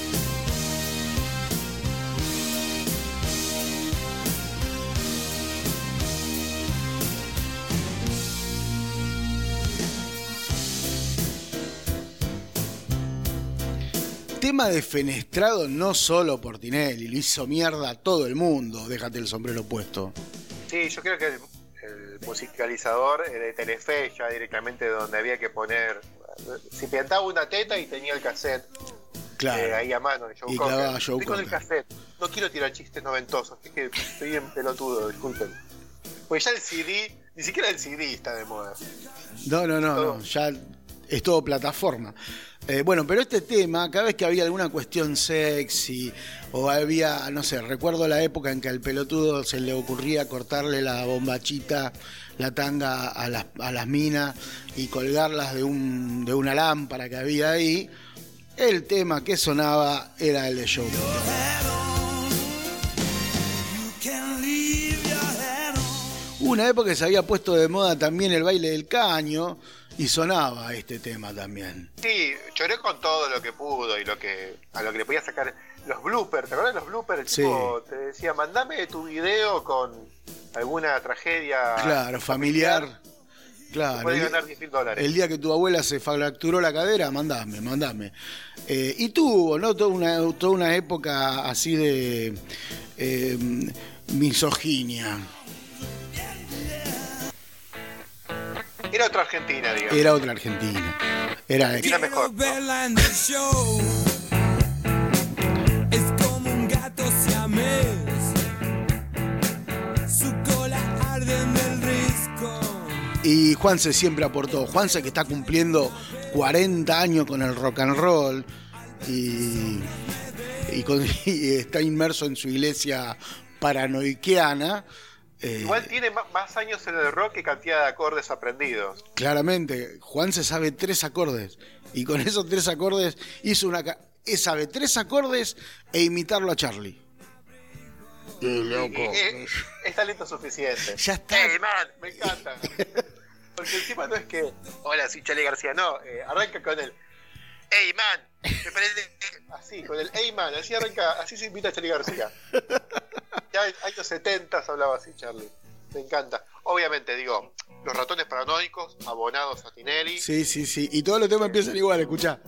Speaker 1: Tema defenestrado no solo por Tinelli, lo hizo mierda a todo el mundo, déjate el sombrero puesto.
Speaker 2: Sí, yo creo que el, el musicalizador eh, de Telefe ya directamente donde había que poner. Si pintaba una teta y tenía el cassette
Speaker 1: Claro.
Speaker 2: eh, ahí a mano. de Joe
Speaker 1: Y
Speaker 2: Cocker.
Speaker 1: Joe
Speaker 2: Estoy con el cassette. No quiero tirar chistes noventosos, es que estoy en pelotudo, disculpen. Pues ya el CD, ni siquiera el CD está de moda.
Speaker 1: No, no, no, no, ya es todo plataforma. Eh, bueno, pero este tema, cada vez que había alguna cuestión sexy o había, no sé, recuerdo la época en que al pelotudo se le ocurría cortarle la bombachita, la tanga a las, minas y colgarlas de, un, de una lámpara que había ahí, el tema que sonaba era el de Joe. Una época que se había puesto de moda también el baile del caño y sonaba este tema también.
Speaker 2: Sí, lloré con todo lo que pudo y lo que a lo que le podía sacar los bloopers. ¿Te acuerdas de los bloopers? El
Speaker 1: Sí.
Speaker 2: tipo te decía, mandame tu video con alguna tragedia.
Speaker 1: Claro, familiar. Claro.
Speaker 2: Puedes
Speaker 1: el día-
Speaker 2: ganar 10 mil dólares.
Speaker 1: El día que tu abuela se fracturó la cadera, mandame, mandame. Eh, y tuvo, ¿no? Toda una, toda una época así de eh, misoginia.
Speaker 2: Era otra Argentina, digamos.
Speaker 1: Era otra Argentina. Era
Speaker 2: Argentina mejor.
Speaker 3: Risco.
Speaker 1: Y Juanse siempre aportó. Juanse que está cumpliendo 40 años con el rock and roll y, y con- y está inmerso en su iglesia paranoiquiana. Eh,
Speaker 2: Igual tiene más años en el rock que cantidad de acordes aprendidos.
Speaker 1: claramente, Juanse sabe tres acordes. Y con esos tres acordes hizo una... eh, sabe tres acordes e imitarlo a Charlie. Qué loco.
Speaker 2: Y- y- es talento suficiente.
Speaker 1: Ya está.
Speaker 2: Hey, man, me encanta. Porque encima no es que, hola, soy Charlie García, no, eh, arranca con el, hey, man, me parece, así, con el, hey, man, así arranca, así se invita a Charlie García. Ya años 70 hablaba así, Charlie. Me encanta. Obviamente, digo, los ratones paranoicos, abonados a Tinelli.
Speaker 1: Sí, sí, sí. Y todos los temas empiezan igual, escucha.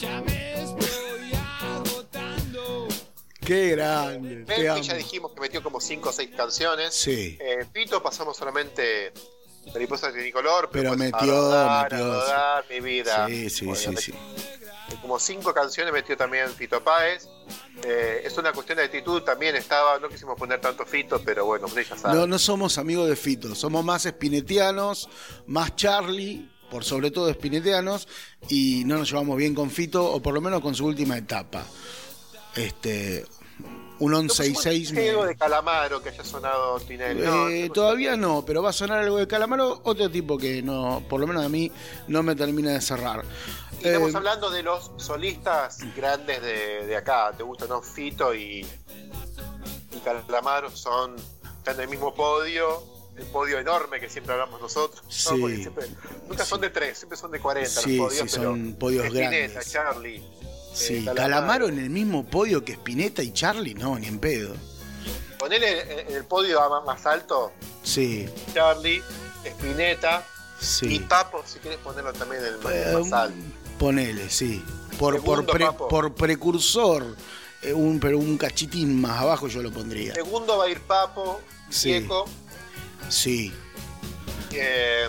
Speaker 3: Ya me estoy agotando.
Speaker 1: Qué grande.
Speaker 2: Ya dijimos que metió como 5 o 6 canciones.
Speaker 1: Sí.
Speaker 2: Eh, Pito pasamos solamente Mariposa Trinicolor,
Speaker 1: Pero
Speaker 2: pues,
Speaker 1: metió,
Speaker 2: a rodar,
Speaker 1: metió,
Speaker 2: a rodar, mi vida.
Speaker 1: Sí, sí, sí, sí.
Speaker 2: Como cinco canciones metió también Fito Páez. Eh, es una cuestión de actitud, también estaba, no quisimos poner tanto Fito, pero bueno, ella sabe.
Speaker 1: No, no somos amigos de Fito, somos más espinetianos, más Charlie, por sobre todo espinetianos, y no nos llevamos bien con Fito, o por lo menos con su última etapa. Este, un
Speaker 2: No
Speaker 1: 11 y
Speaker 2: pusimos
Speaker 1: 6.
Speaker 2: ni algo de Calamaro que haya sonado Tinelli. No,
Speaker 1: Eh,
Speaker 2: no,
Speaker 1: todavía no, pero va a sonar algo de Calamaro, otro tipo que no, por lo menos a mí no me termina de cerrar.
Speaker 2: Y estamos
Speaker 1: Eh,
Speaker 2: hablando de los solistas grandes de, de acá. ¿Te gusta, no? Fito y, y Calamaro son, están en el mismo podio. El podio enorme que siempre hablamos nosotros. ¿no?
Speaker 1: Sí.
Speaker 2: Siempre- nunca son de tres, siempre son de 40
Speaker 1: Sí,
Speaker 2: los podios.
Speaker 1: sí,
Speaker 2: pero
Speaker 1: son podios
Speaker 2: Spinetta,
Speaker 1: grandes.
Speaker 2: Charlie.
Speaker 1: Sí,
Speaker 2: eh,
Speaker 1: Calamaro en el mismo podio que Spinetta y Charlie, no, ni en pedo.
Speaker 2: Ponele en el podio más- alto
Speaker 1: Sí,
Speaker 2: Charlie, Spinetta y
Speaker 1: sí.
Speaker 2: Papo, si quieres ponerlo también en el
Speaker 1: Eh,
Speaker 2: más alto.
Speaker 1: ponele, sí. Por, por, pre- por precursor, eh, un, pero un cachitín más abajo yo lo pondría.
Speaker 2: Segundo va a ir Papo,
Speaker 1: Sí.
Speaker 2: Diego,
Speaker 1: Sí,
Speaker 2: eh,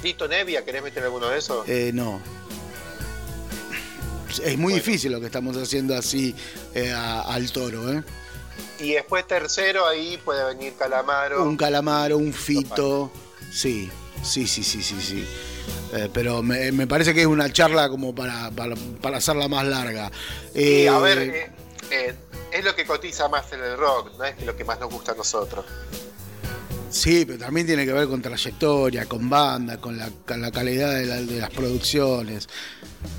Speaker 2: Tito Nevia, ¿querés meter alguno de esos?
Speaker 1: eh, no. Es muy
Speaker 2: Bueno.
Speaker 1: difícil lo que estamos haciendo así eh, a- al toro, ¿eh?
Speaker 2: Y después tercero, ahí puede venir Calamaro.
Speaker 1: Un calamaro, un fito. Sí, sí, sí, sí, sí, sí. Eh, pero me, me parece que es una charla como para, para, para hacerla más larga.
Speaker 2: Y
Speaker 1: Eh,
Speaker 2: a ver, eh, eh, es lo que cotiza más en el rock, no es que lo que más nos gusta a nosotros.
Speaker 1: Sí, pero también tiene que ver con trayectoria, con banda, con la, con la calidad de, la- de las producciones.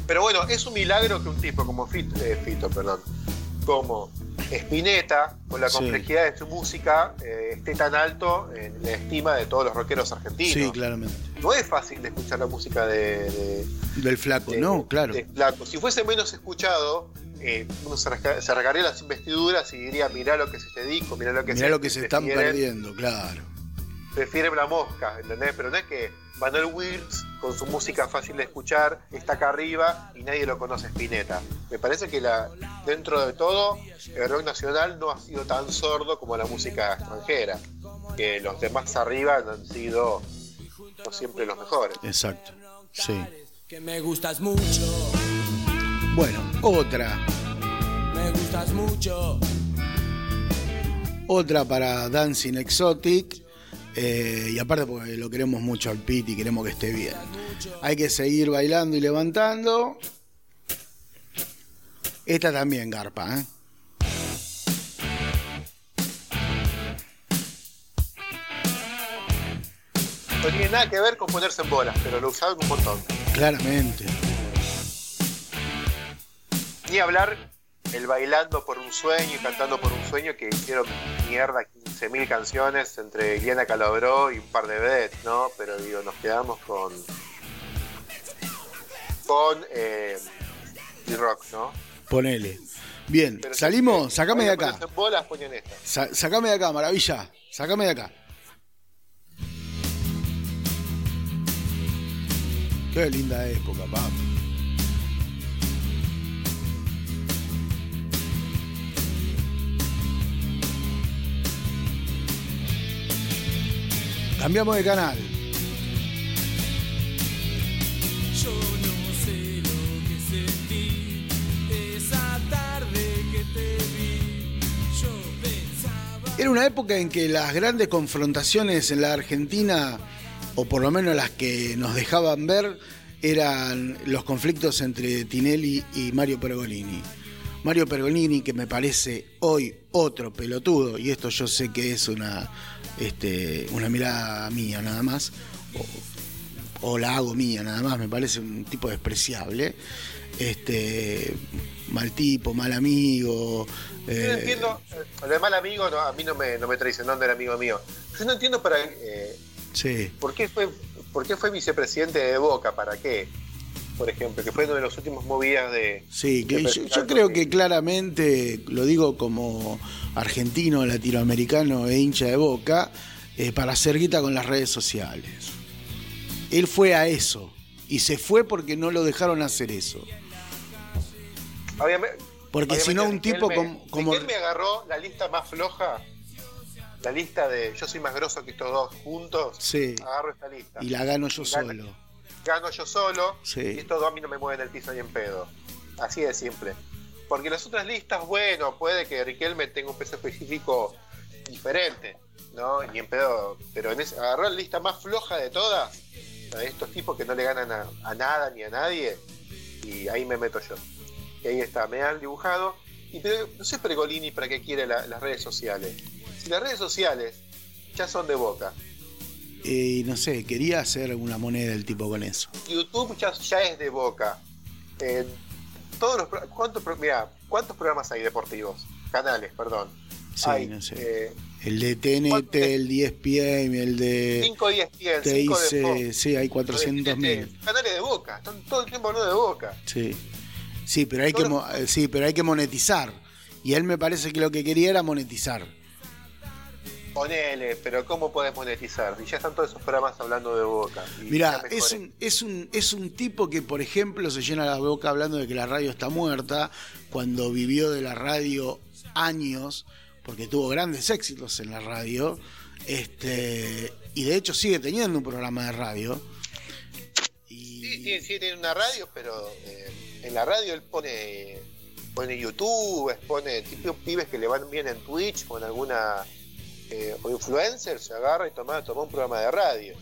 Speaker 2: Pero bueno, es un milagro que un tipo como Fito, eh, Fito, perdón, como Spinetta, con la
Speaker 1: Sí.
Speaker 2: complejidad de su música, eh, esté tan alto en la estima de todos los rockeros argentinos.
Speaker 1: Sí, claramente.
Speaker 2: No es fácil de escuchar la música de, de-
Speaker 1: Del flaco,
Speaker 2: de-
Speaker 1: no, claro.
Speaker 2: de Flaco. Si fuese menos escuchado, eh, uno se, se rasgaría las investiduras y diría, mirá lo que es este disco, mirá lo que
Speaker 1: Mirá
Speaker 2: es
Speaker 1: lo que
Speaker 2: este",
Speaker 1: se están perdiendo, claro.
Speaker 2: Prefieren la mosca, ¿entendés? Pero no es que Manuel Wills, con su música fácil de escuchar, está acá arriba y nadie lo conoce Spinetta. Me parece que la, dentro de todo, el rock nacional no ha sido tan sordo como la música extranjera. Que los demás arriba han sido no siempre los mejores.
Speaker 1: Exacto. Sí.
Speaker 3: Que me gustas mucho,
Speaker 1: Bueno, otra.
Speaker 3: me gustas mucho.
Speaker 1: Otra para Dancing Exotic. Eh, y aparte porque lo queremos mucho al Pit y queremos que esté bien. Hay que seguir bailando y levantando. Esta también, Garpa, ¿eh?
Speaker 2: No tiene nada que ver con ponerse en bolas, pero lo usaron un montón.
Speaker 1: Claramente.
Speaker 2: Ni hablar el bailando por un sueño y cantando por un sueño que hicieron mierda 15.000 canciones entre Diana Calabró y un par de vedettes, ¿no? Pero digo, nos quedamos con. con. Eh, rock ¿no?
Speaker 1: Ponele. Bien,
Speaker 2: Pero si-
Speaker 1: salimos, sacame de acá.
Speaker 2: bolas, esta.
Speaker 1: Sa- sacame de acá, maravilla. Sacame de acá. Qué linda época, papi. Cambiamos de canal. Era una época en que las grandes confrontaciones en la Argentina, o por lo menos las que nos dejaban ver, eran los conflictos entre Tinelli y Mario Pergolini. Mario Pergolini, que me parece hoy otro pelotudo, y esto yo sé que es una, este, una mirada mía nada más, o, o la hago mía nada más, me parece un tipo despreciable. Este, mal tipo, mal amigo.
Speaker 2: Yo no
Speaker 1: eh,
Speaker 2: entiendo, eh, lo de mal amigo no, a mí no me, no me traicionó de amigo mío. Yo no entiendo para eh,
Speaker 1: sí.
Speaker 2: por qué fue por qué fue vicepresidente de Boca, para qué, por ejemplo, que fue uno de los últimos movidas de.
Speaker 1: Sí, que
Speaker 2: de
Speaker 1: yo, yo creo que claramente, lo digo como argentino, latinoamericano e hincha de boca, eh, para hacer guita con las redes sociales. Él fue a eso y se fue porque no lo dejaron hacer eso.
Speaker 2: Obviamente,
Speaker 1: Porque si no, un tipo como. como-
Speaker 2: Riquelme agarró la lista más floja, la lista de yo soy más grosso que estos dos juntos.
Speaker 1: Sí,
Speaker 2: Agarro esta lista.
Speaker 1: y la gano yo
Speaker 2: Y
Speaker 1: solo.
Speaker 2: Gano yo solo
Speaker 1: Sí.
Speaker 2: y estos dos a mí no me mueven el piso ni en pedo. Así de simple. Porque las otras listas, bueno, puede que Riquelme tenga un peso específico diferente, ¿no? Ni en pedo. Pero en ese, agarró la lista más floja de todas, estos tipos que no le ganan a, a nada ni a nadie, y ahí me meto yo. Y ahí está, me han dibujado. Y pero, no sé Pregolini para qué quiere la- las redes sociales. Si las redes sociales ya son de boca,
Speaker 1: Y no sé, quería hacer una moneda el tipo con eso.
Speaker 2: YouTube ya, ya es de boca. Eh, todos los ¿cuántos, mirá, ¿cuántos programas hay deportivos? Canales, perdón.
Speaker 1: Sí,
Speaker 2: hay
Speaker 1: no sé.
Speaker 2: eh,
Speaker 1: El de TNT, el 10 PM, el de
Speaker 2: 5, 10, 10, 5 de Fox,
Speaker 1: sí, hay 400 mil.
Speaker 2: Canales de boca, están todo el tiempo hablando de boca.
Speaker 1: Sí. Sí, pero hay que mo- eh, sí, pero hay que monetizar. Y él me parece que lo que quería era monetizar.
Speaker 2: Ponele, pero ¿cómo podés monetizar? Si ya están todos esos programas hablando de boca. ya
Speaker 1: es un, es, un, es un tipo que, por ejemplo, se llena la boca hablando de que la radio está muerta, cuando vivió de la radio años, porque tuvo grandes éxitos en la radio, este, y de hecho sigue teniendo un programa de radio. Y,
Speaker 2: Sí, tiene, sí, tiene una radio, pero eh, en la radio él pone pone YouTube, pone tipo pibes que le van bien en Twitch con alguna eh, o influencer, se agarra y toma, toma un programa de radio.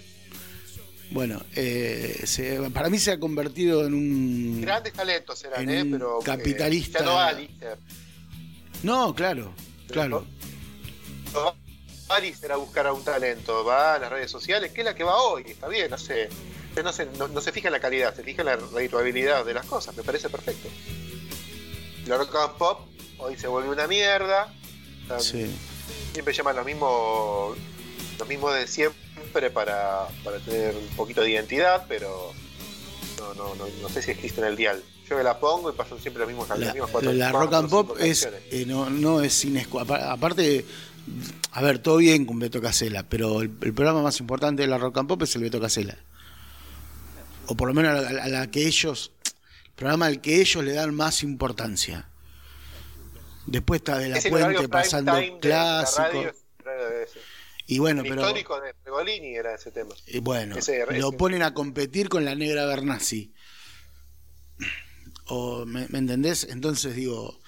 Speaker 1: Bueno, eh, se- para mí se ha convertido en un...
Speaker 2: Grandes talentos eran, ¿eh? Pero eh,
Speaker 1: capitalista.
Speaker 2: ya no va.
Speaker 1: No, claro, claro.
Speaker 2: No va a buscar a un talento, va a las redes sociales, que es la que va hoy, está bien, no sé. No se, no, no se fija en la calidad, se fija en la redituabilidad de las cosas, me parece perfecto. La rock and pop hoy se vuelve una mierda.
Speaker 1: Sí.
Speaker 2: Siempre llaman lo mismo, lo mismo de siempre para, para tener un poquito de identidad, pero no, no, no, no sé si existe en el dial. Yo me la pongo y pasan siempre los mismos
Speaker 1: La,
Speaker 2: cuatro-
Speaker 1: la
Speaker 2: cuatro
Speaker 1: rock and pop es eh, no, no es aparte a ver todo bien con Beto Casela pero el, el programa más importante de la rock and pop es el Beto Casela o por lo menos a la, a la que ellos el programa al que ellos le dan más importancia después está de la puente pasando
Speaker 2: time de la
Speaker 1: clásico
Speaker 2: radio, es el horario de ese.
Speaker 1: y bueno
Speaker 2: El
Speaker 1: pero
Speaker 2: histórico de Pregolini era ese tema.
Speaker 1: eh, bueno
Speaker 2: ese-
Speaker 1: lo ponen a competir con la negra Bernasi o ¿me, me entendés? Entonces digo,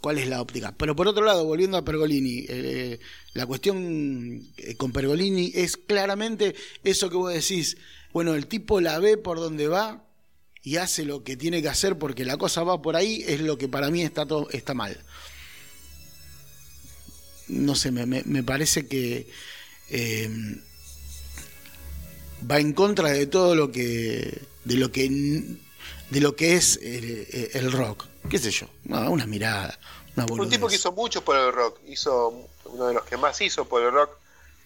Speaker 1: ¿cuál es la óptica? Pero por otro lado, volviendo a Pergolini, eh, la cuestión eh, con Pergolini es claramente eso que vos decís, bueno, el tipo la ve por donde va y hace lo que tiene que hacer porque la cosa va por ahí, es lo que para mí está, todo, está mal. No sé, me, me- me parece que eh, va en contra de todo lo que de lo que de lo que es el, el rock qué sé yo no, una mirada una
Speaker 2: Un tipo que hizo mucho por el rock, hizo uno de los que más hizo por el rock.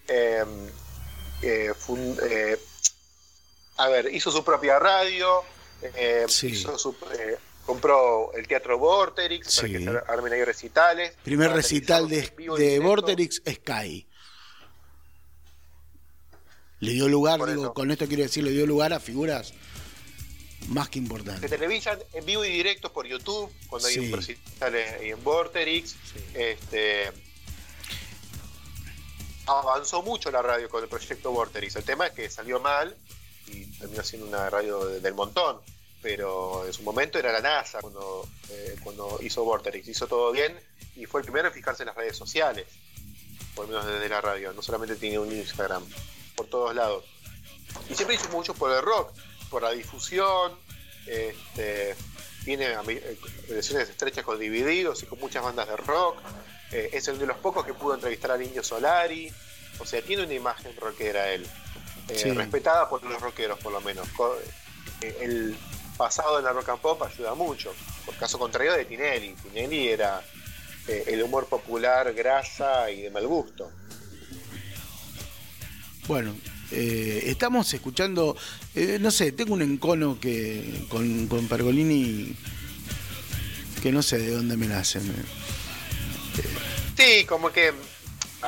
Speaker 2: eh, eh, eh, a ver, hizo su propia radio, eh,
Speaker 1: Sí.
Speaker 2: hizo su- eh, compró el teatro Vorterix para
Speaker 1: Sí.
Speaker 2: que se armen ahí recitales.
Speaker 1: primer
Speaker 2: para
Speaker 1: recital de, de. Vorterix Sky le dio lugar
Speaker 2: Por
Speaker 1: digo
Speaker 2: eso.
Speaker 1: con esto quiero decir le dio lugar a figuras más que
Speaker 2: Se
Speaker 1: importantes
Speaker 2: televisan en vivo y directo por YouTube, cuando hay un recital en, en Vorterix. Este, avanzó mucho la radio con el proyecto Vorterix. El tema es que salió mal y terminó siendo una radio de- del montón. Pero en su momento era la NASA cuando, eh, cuando hizo Vorterix. Hizo todo bien y fue el primero en fijarse en las redes sociales. por lo menos desde la radio, no solamente tiene un Instagram, por todos lados. Y siempre hizo mucho por el rock, por la difusión, este, tiene eh, relaciones estrechas con Divididos y con muchas bandas de rock. Eh, es el de los pocos que pudo entrevistar al Indio Solari. O sea, tiene una imagen rockera él. Eh,
Speaker 1: Sí.
Speaker 2: Respetada por los rockeros, por lo menos. Eh, el pasado en la rock and pop ayuda mucho. Por caso contrario de Tinelli. Tinelli era eh, el humor popular, grasa y de mal gusto.
Speaker 1: Bueno, eh, estamos escuchando, eh, no sé, tengo un encono que con, con Pergolini que no sé de dónde me nace.
Speaker 2: Sí, como que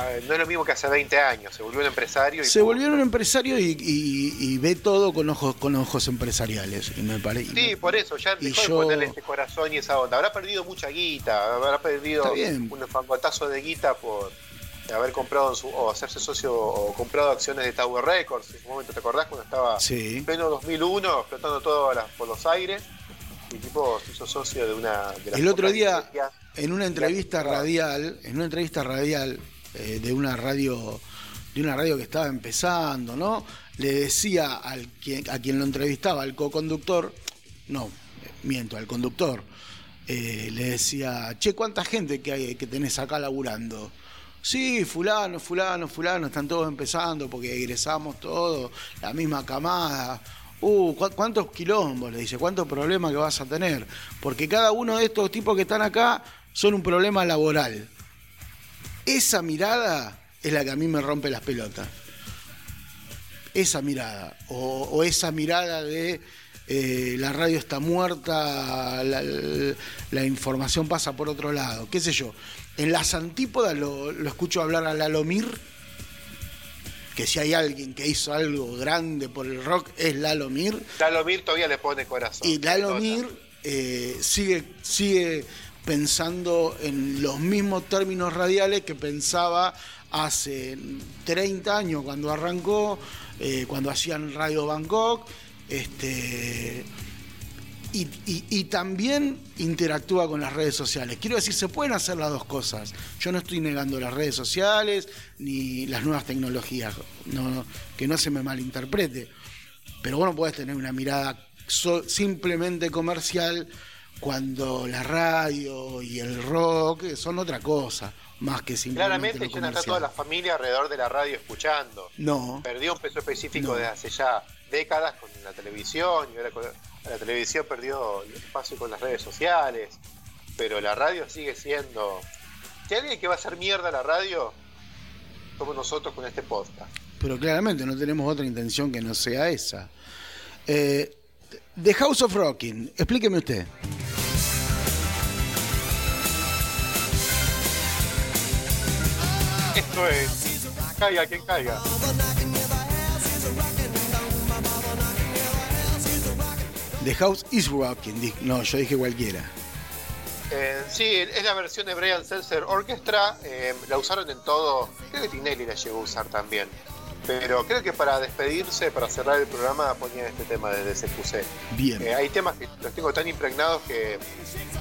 Speaker 2: ver, no es lo mismo que hace 20 años. Se volvió un empresario. Y
Speaker 1: Se volvió un empresario y, y- y ve todo con ojos con ojos empresariales. Y me parece.
Speaker 2: Sí, por eso, ya
Speaker 1: Y
Speaker 2: dejó de
Speaker 1: yo-
Speaker 2: ponerle este corazón y esa onda. Habrá perdido mucha guita, habrá perdido un fangotazo de guita por haber comprado en su- o hacerse socio o comprado acciones de Tower Records. En su momento, ¿te acordás cuando estaba
Speaker 1: Sí.
Speaker 2: en pleno 2001 explotando todo por los aires? Y tipo se hizo socio de una de las
Speaker 1: El otro día, en una entrevista radial, en una entrevista radial eh, de una radio, de una radio que estaba empezando, ¿no? Le decía al quien, a quien lo entrevistaba, al co-conductor, no, miento, al conductor, eh, le decía, che, ¿cuánta gente que hay que tenés acá laburando? Sí, fulano, fulano, fulano, están todos empezando porque egresamos todos, la misma camada. Uh, ¿cu- ¿cuántos quilombos? Le dice, ¿cuántos problemas que vas a tener? Porque cada uno de estos tipos que están acá son un problema laboral. Esa mirada es la que a mí me rompe las pelotas. Esa mirada. O, o esa mirada de eh, la radio está muerta, la, la información pasa por otro lado. ¿Qué sé yo? En las antípodas lo, lo escucho hablar a Lalomir, que si hay alguien que hizo algo grande por el rock es Lalomir.
Speaker 2: Dalomir todavía le pone corazón.
Speaker 1: Y Lalomir eh, sigue, sigue pensando en los mismos términos radiales que pensaba hace 30 años cuando arrancó, eh, cuando hacían Radio Bangkok. Este, y, también interactúa con las redes sociales. Quiero decir, se pueden hacer las dos cosas. Yo no estoy negando las redes sociales ni las nuevas tecnologías, no, que no se me malinterprete. Pero vos no podés tener una mirada simplemente comercial cuando la radio y el rock son otra cosa, más que simplemente
Speaker 2: Claramente
Speaker 1: lo
Speaker 2: ya no está toda la familia alrededor de la radio escuchando.
Speaker 1: No,
Speaker 2: perdió un peso específico
Speaker 1: No.
Speaker 2: desde hace ya décadas con la televisión y ahora con la televisión perdió el espacio con las redes sociales pero la radio sigue siendo si hay alguien que va a hacer mierda la radio somos nosotros con este podcast
Speaker 1: pero claramente no tenemos otra intención que no sea esa. Eh, The House of Rocking, explíqueme usted.
Speaker 2: esto es caiga quien caiga
Speaker 1: The House is Rocking. No, yo dije cualquiera.
Speaker 2: Eh, sí, es la versión de Brian Seltzer Orchestra. eh, la usaron en todo. Creo que Tinelli la llegó a usar también. Pero creo que para despedirse, para cerrar el programa, ponía este tema de SQC.
Speaker 1: Bien.
Speaker 2: Eh, hay temas que los tengo tan impregnados que.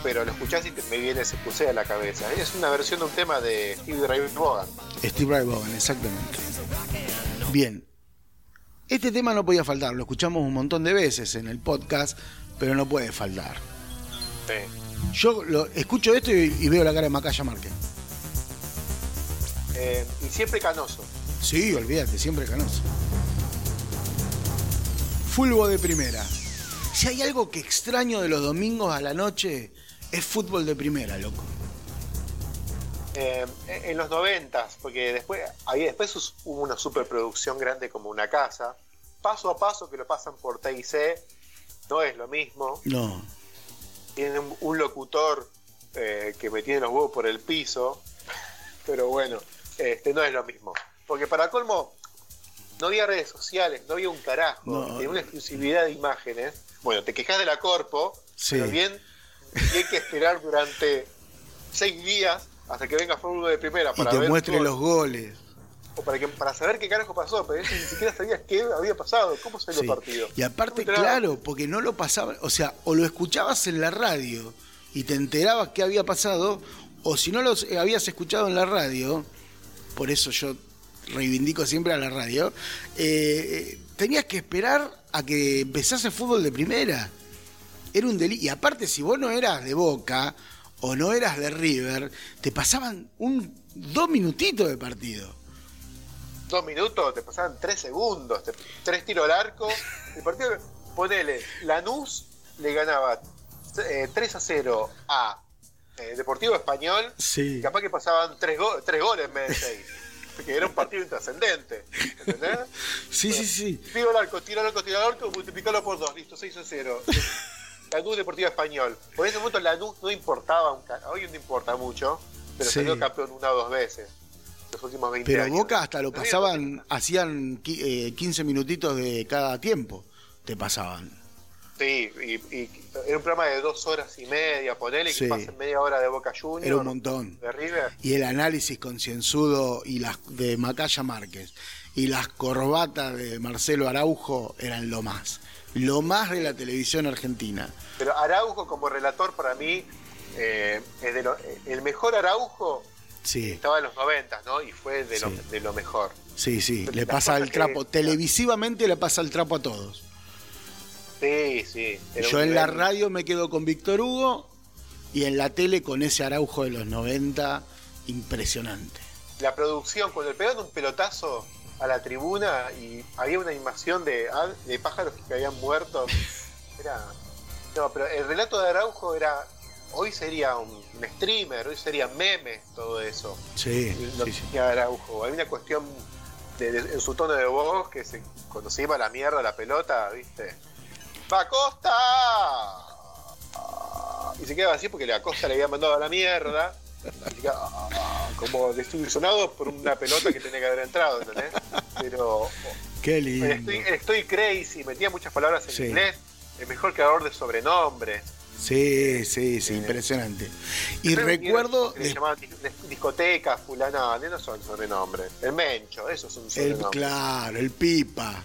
Speaker 2: Pero lo escuchás y te, me viene SQC a la cabeza. Es una versión de un tema de Stevie Ray Vaughan.
Speaker 1: Steve Ray Vaughan, exactamente. Bien. Este tema no podía faltar, lo escuchamos un montón de veces en el podcast, pero no puede faltar.
Speaker 2: Sí.
Speaker 1: Yo lo, escucho esto y, y veo la cara de Macaya Márquez.
Speaker 2: Eh, y siempre canoso.
Speaker 1: Sí, olvídate, siempre canoso. Fulbo de primera. Si hay algo que extraño de los domingos a la noche, es fútbol de primera, loco.
Speaker 2: Eh, en los noventas, porque después, ahí después hubo una superproducción grande como una casa. Paso a paso que lo pasan por TIC, no es lo mismo.
Speaker 1: No.
Speaker 2: Tienen un, un locutor eh, que me tiene los huevos por el piso, pero bueno, este no es lo mismo. Porque para colmo, no había redes sociales, no había un carajo,
Speaker 1: No.
Speaker 2: tenía una exclusividad de imágenes. Bueno, te quejas de la corpo,
Speaker 1: Sí.
Speaker 2: pero bien, y hay que esperar durante seis días hasta que venga fútbol de primera
Speaker 1: Y
Speaker 2: para
Speaker 1: te
Speaker 2: ver
Speaker 1: muestre los goles.
Speaker 2: o para que para saber qué carajo pasó, pero eso ni siquiera sabías qué había pasado, cómo salió
Speaker 1: Sí.
Speaker 2: el partido.
Speaker 1: Y aparte, claro, porque no lo pasaba, o sea, o lo escuchabas en la radio y te enterabas qué había pasado, o si no lo habías escuchado en la radio, por eso yo reivindico siempre a la radio, eh, tenías que esperar a que empezase fútbol de primera. Era un delito. Y aparte, si vos no eras de Boca o no eras de River, te pasaban un dos minutitos de partido.
Speaker 2: Dos minutos, te pasaban tres segundos, te- tres tiros al arco. El partido, ponele, Lanús le ganaba eh, 3 a 0 a eh, Deportivo Español.
Speaker 1: Sí.
Speaker 2: Capaz que pasaban tres, go- tres goles en vez de seis. Porque era un partido intrascendente. ¿Entendés?
Speaker 1: Sí, sí, sí.
Speaker 2: Tiro al arco, tiro al arco, tiro al arco, multiplicalo por dos, listo, 6 a 0. Lanús Deportivo Español. Por ese momento Lanús no importaba, un ca- hoy no importa mucho, pero
Speaker 1: Sí.
Speaker 2: salió campeón una o dos veces. Los últimos 20
Speaker 1: Pero
Speaker 2: años.
Speaker 1: Boca hasta lo pasaban, hacían eh, 15 minutitos de cada tiempo. Te pasaban.
Speaker 2: Sí, y, y era un programa de dos horas y media, ponele
Speaker 1: Sí.
Speaker 2: que pasen media hora de Boca Juniors.
Speaker 1: Era un montón.
Speaker 2: De River.
Speaker 1: Y el análisis concienzudo y las de Macaya Márquez y las corbatas de Marcelo Araujo eran lo más. Lo más de la televisión argentina.
Speaker 2: Pero Araujo como relator para mí eh, es de lo- el mejor Araujo
Speaker 1: Sí,
Speaker 2: estaba en los 90, ¿no? Y fue de, lo, de lo mejor.
Speaker 1: sí, sí. Le pasa el
Speaker 2: que-
Speaker 1: trapo. Televisivamente le pasa el trapo a todos.
Speaker 2: Sí, sí.
Speaker 1: Yo en la radio me quedo con Víctor Hugo y en la tele con ese Araujo de los 90. Impresionante.
Speaker 2: La producción, cuando le pegaron un pelotazo a la tribuna y había una animación de, ah, de pájaros que habían muerto. Era. No, pero el relato de Araujo era. Hoy sería un, un streamer, hoy sería memes, todo eso.
Speaker 1: Sí,
Speaker 2: lo
Speaker 1: sí,
Speaker 2: que
Speaker 1: sí.
Speaker 2: Araujo. Hay una cuestión de, de- en su tono de voz que se, cuando se iba a la mierda la pelota, ¿viste? ¡Va Costa! Y se quedaba así porque la Costa le había mandado a la mierda. Y se quedaba, ah, como desilusionado por una pelota que tenía que haber entrado, ¿entendés? Pero
Speaker 1: Qué
Speaker 2: el
Speaker 1: lindo.
Speaker 2: estoy, el estoy crazy, metía muchas palabras en
Speaker 1: Sí.
Speaker 2: inglés. El mejor creador de sobrenombres.
Speaker 1: Sí, sí, sí, impresionante. Y recuerdo
Speaker 2: que le llamaban dis- dis- discoteca, fulana, no son sobrenombres. El Mencho, eso es un
Speaker 1: el,
Speaker 2: sobrenombre.
Speaker 1: claro, el pipa.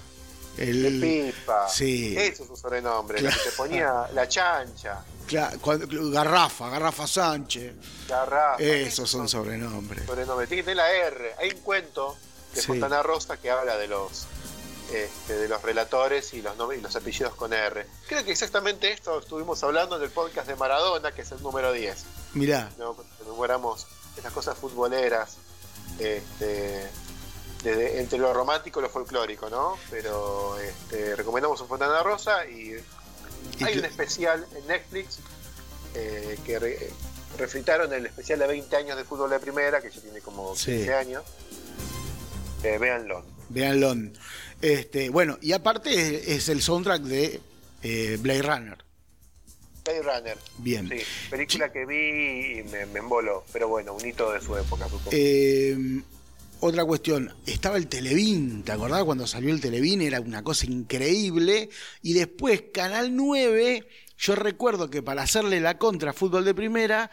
Speaker 1: El,
Speaker 2: pipa.
Speaker 1: Sí.
Speaker 2: Eso es un sobrenombre.
Speaker 1: Claro.
Speaker 2: Que te ponía la chancha,
Speaker 1: cuando- garrafa, Garrafa Sánchez.
Speaker 2: la rafa.
Speaker 1: Esos son sobrenombres.
Speaker 2: sobrenombres. Tiene que tener la R. Hay un cuento de
Speaker 1: Sí.
Speaker 2: Fontana Rosa que habla de los este, de los relatores y los nombres y los apellidos con R. Creo que exactamente esto estuvimos hablando en el podcast de Maradona, que es el número 10.
Speaker 1: Mirá,
Speaker 2: ¿no? Cuando enuméramos esas cosas futboleras. Este, desde, entre lo romántico y lo folclórico, ¿no? Pero este, recomendamos un Fontana Rosa y
Speaker 1: Y
Speaker 2: hay un especial en Netflix eh, que re- refritaron el especial de 20 años de fútbol de primera, que ya tiene como
Speaker 1: Sí.
Speaker 2: 15 años. Eh, véanlo.
Speaker 1: véanlo. Este, bueno, y aparte es, es el soundtrack de eh, Blade Runner.
Speaker 2: Blade Runner.
Speaker 1: Bien.
Speaker 2: Sí, película que vi y me, me emboló, pero bueno, un hito de su época, supongo.
Speaker 1: Eh, otra cuestión, estaba el Televín, ¿te acordás cuando salió el Televín? Era una cosa increíble. Y después Canal 9, yo recuerdo que para hacerle la contra a fútbol de primera,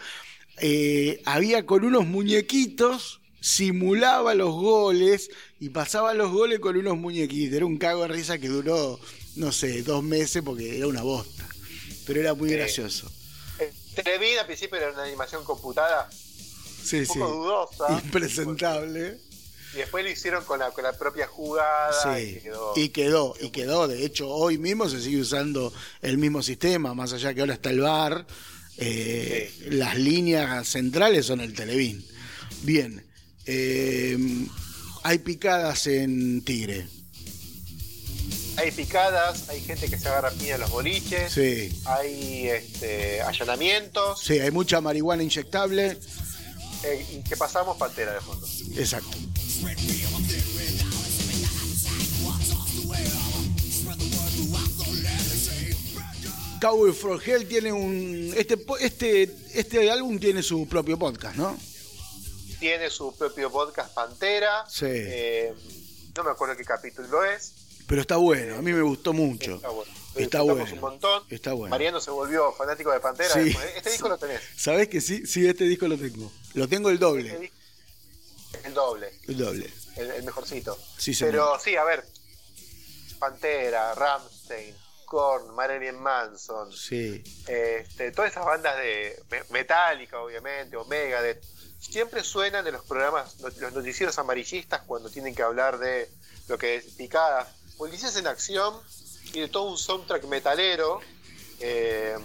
Speaker 1: eh, había con unos muñequitos, simulaba los goles y pasaba los goles con unos muñequitos. Era un cago de risa que duró, no sé, dos meses porque era una bosta. Pero era muy
Speaker 2: Sí.
Speaker 1: gracioso.
Speaker 2: Eh, Televín al principio era una animación computada
Speaker 1: Sí,
Speaker 2: un
Speaker 1: sí.
Speaker 2: poco dudosa.
Speaker 1: Impresentable.
Speaker 2: Y después lo hicieron con la, con la propia jugada
Speaker 1: Sí,
Speaker 2: y quedó.
Speaker 1: y quedó, y quedó. De hecho, hoy mismo se sigue usando el mismo sistema, más allá que ahora está el bar. eh, Las líneas centrales son el Televín. Bien. eh, hay picadas en Tigre.
Speaker 2: Hay picadas, hay gente que se agarra piña en los boliches,
Speaker 1: Sí.
Speaker 2: hay este, allanamientos.
Speaker 1: Sí, hay mucha marihuana inyectable.
Speaker 2: eh, y que pasamos pantera de fondo.
Speaker 1: Exacto. Cowboy for Hell tiene un. Este, este, este álbum tiene su propio podcast, ¿no?
Speaker 2: Tiene su propio podcast Pantera.
Speaker 1: Sí.
Speaker 2: eh, no me acuerdo qué capítulo es.
Speaker 1: Pero está bueno, a mí me gustó mucho.
Speaker 2: Está bueno.
Speaker 1: Está bueno.
Speaker 2: un montón.
Speaker 1: Está bueno.
Speaker 2: Mariano se volvió fanático de Pantera.
Speaker 1: Sí.
Speaker 2: Este disco lo tenés.
Speaker 1: ¿Sabés que sí? Sí, este disco lo tengo. Lo tengo el
Speaker 2: Este
Speaker 1: doble.
Speaker 2: disco- El doble.
Speaker 1: El doble.
Speaker 2: el, el mejorcito.
Speaker 1: Sí, señor.
Speaker 2: Pero sí, a ver, Pantera, Ramstein, Korn, Marilyn Manson,
Speaker 1: Sí.
Speaker 2: este, todas esas bandas de me- Metallica, obviamente, Omega, de, siempre suenan de los programas, los noticieros amarillistas cuando tienen que hablar de lo que es picada. Policías en acción tiene todo un soundtrack metalero, eh,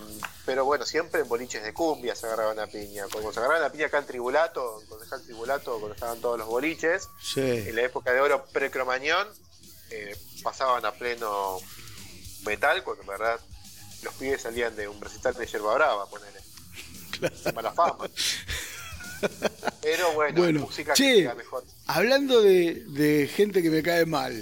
Speaker 2: pero bueno, siempre en boliches de cumbia se agarraban a piña. Cuando se agarraban a piña acá en Tribulato, en Concejal Tribulato, cuando estaban todos los boliches,
Speaker 1: Sí.
Speaker 2: en la época de oro pre-cromañón, eh, pasaban a pleno metal, cuando en verdad los pibes salían de un recital de yerba brava, ponele. De Mala fama. Pero bueno,
Speaker 1: Bueno,
Speaker 2: música
Speaker 1: che.
Speaker 2: que queda mejor.
Speaker 1: Hablando de, de gente que me cae mal.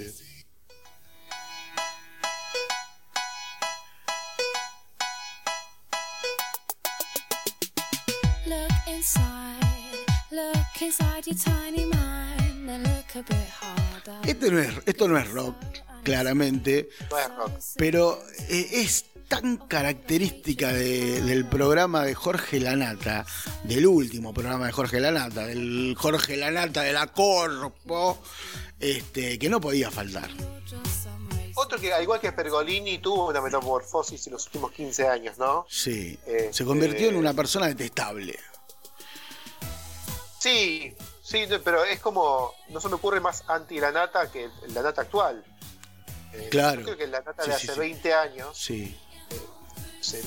Speaker 1: Este no es, esto no es rock, claramente,
Speaker 2: No es rock.
Speaker 1: pero eh, es tan característica de- del programa de Jorge Lanata, del último programa de Jorge Lanata, del Jorge Lanata de la Corpo, este, que no podía faltar.
Speaker 2: Otro que, al igual que Pergolini, tuvo una metamorfosis en los últimos 15 años, ¿no?
Speaker 1: Sí,
Speaker 2: Este-
Speaker 1: se convirtió en una persona detestable.
Speaker 2: Sí, sí, pero es como, no se me ocurre más anti la nata que la nata actual. Eh,
Speaker 1: Claro.
Speaker 2: yo creo que la nata de
Speaker 1: sí,
Speaker 2: hace
Speaker 1: sí.
Speaker 2: 20 años
Speaker 1: Sí,
Speaker 2: se-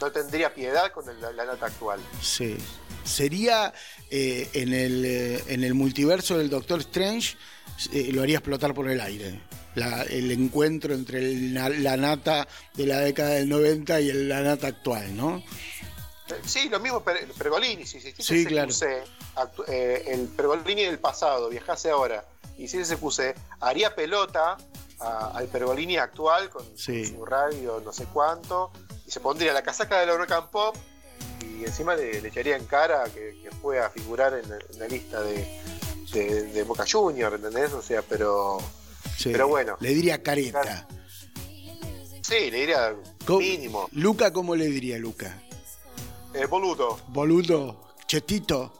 Speaker 2: no tendría piedad con el- la nata actual.
Speaker 1: sí. Sería eh, en, el, eh, en el multiverso del Doctor Strange, eh, lo haría explotar por el aire. La- el encuentro entre el la nata de la década del 90 y la nata actual, ¿no?
Speaker 2: Eh, Sí, lo mismo Per- Pergolini, si existiese
Speaker 1: Sí,
Speaker 2: ese
Speaker 1: claro.
Speaker 2: Eh, el Pergolini del pasado viajase ahora y si ese QC haría pelota a- al Pergolini actual con
Speaker 1: Sí.
Speaker 2: su radio no sé cuánto y se pondría la casaca de la Rock and Pop y encima le, le echaría en cara que, que fue a figurar en, la- en la lista de, de, de Boca Junior, ¿entendés? O sea, pero
Speaker 1: Sí.
Speaker 2: Pero bueno.
Speaker 1: Le diría careta.
Speaker 2: sí, le diría mínimo.
Speaker 1: Luca, ¿cómo le diría Luca?
Speaker 2: Eh, boludo.
Speaker 1: Boludo, chetito.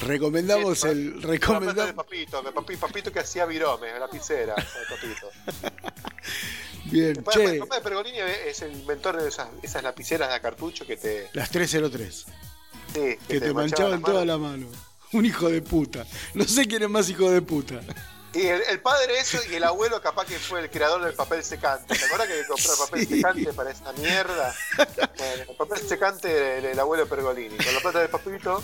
Speaker 1: Recomendamos
Speaker 2: Sí,
Speaker 1: el.
Speaker 2: Plata de
Speaker 1: Recomendamos.
Speaker 2: papito, de papi- papito que hacía virome, la lapicera, de papito.
Speaker 1: Bien,
Speaker 2: El papá
Speaker 1: che.
Speaker 2: de Pergolini es el inventor de esas, esas lapiceras de cartucho que te,
Speaker 1: Las 303.
Speaker 2: sí,
Speaker 1: Que te manchaban toda la mano. Un hijo de puta. No sé quién es más hijo de puta.
Speaker 2: Y el, el padre eso y el abuelo capaz que fue el creador del papel secante. ¿Te acuerdas que compró el papel
Speaker 1: Sí.
Speaker 2: secante para esta mierda? Bueno, el papel secante del, del abuelo Pergolini. Con la plata del papito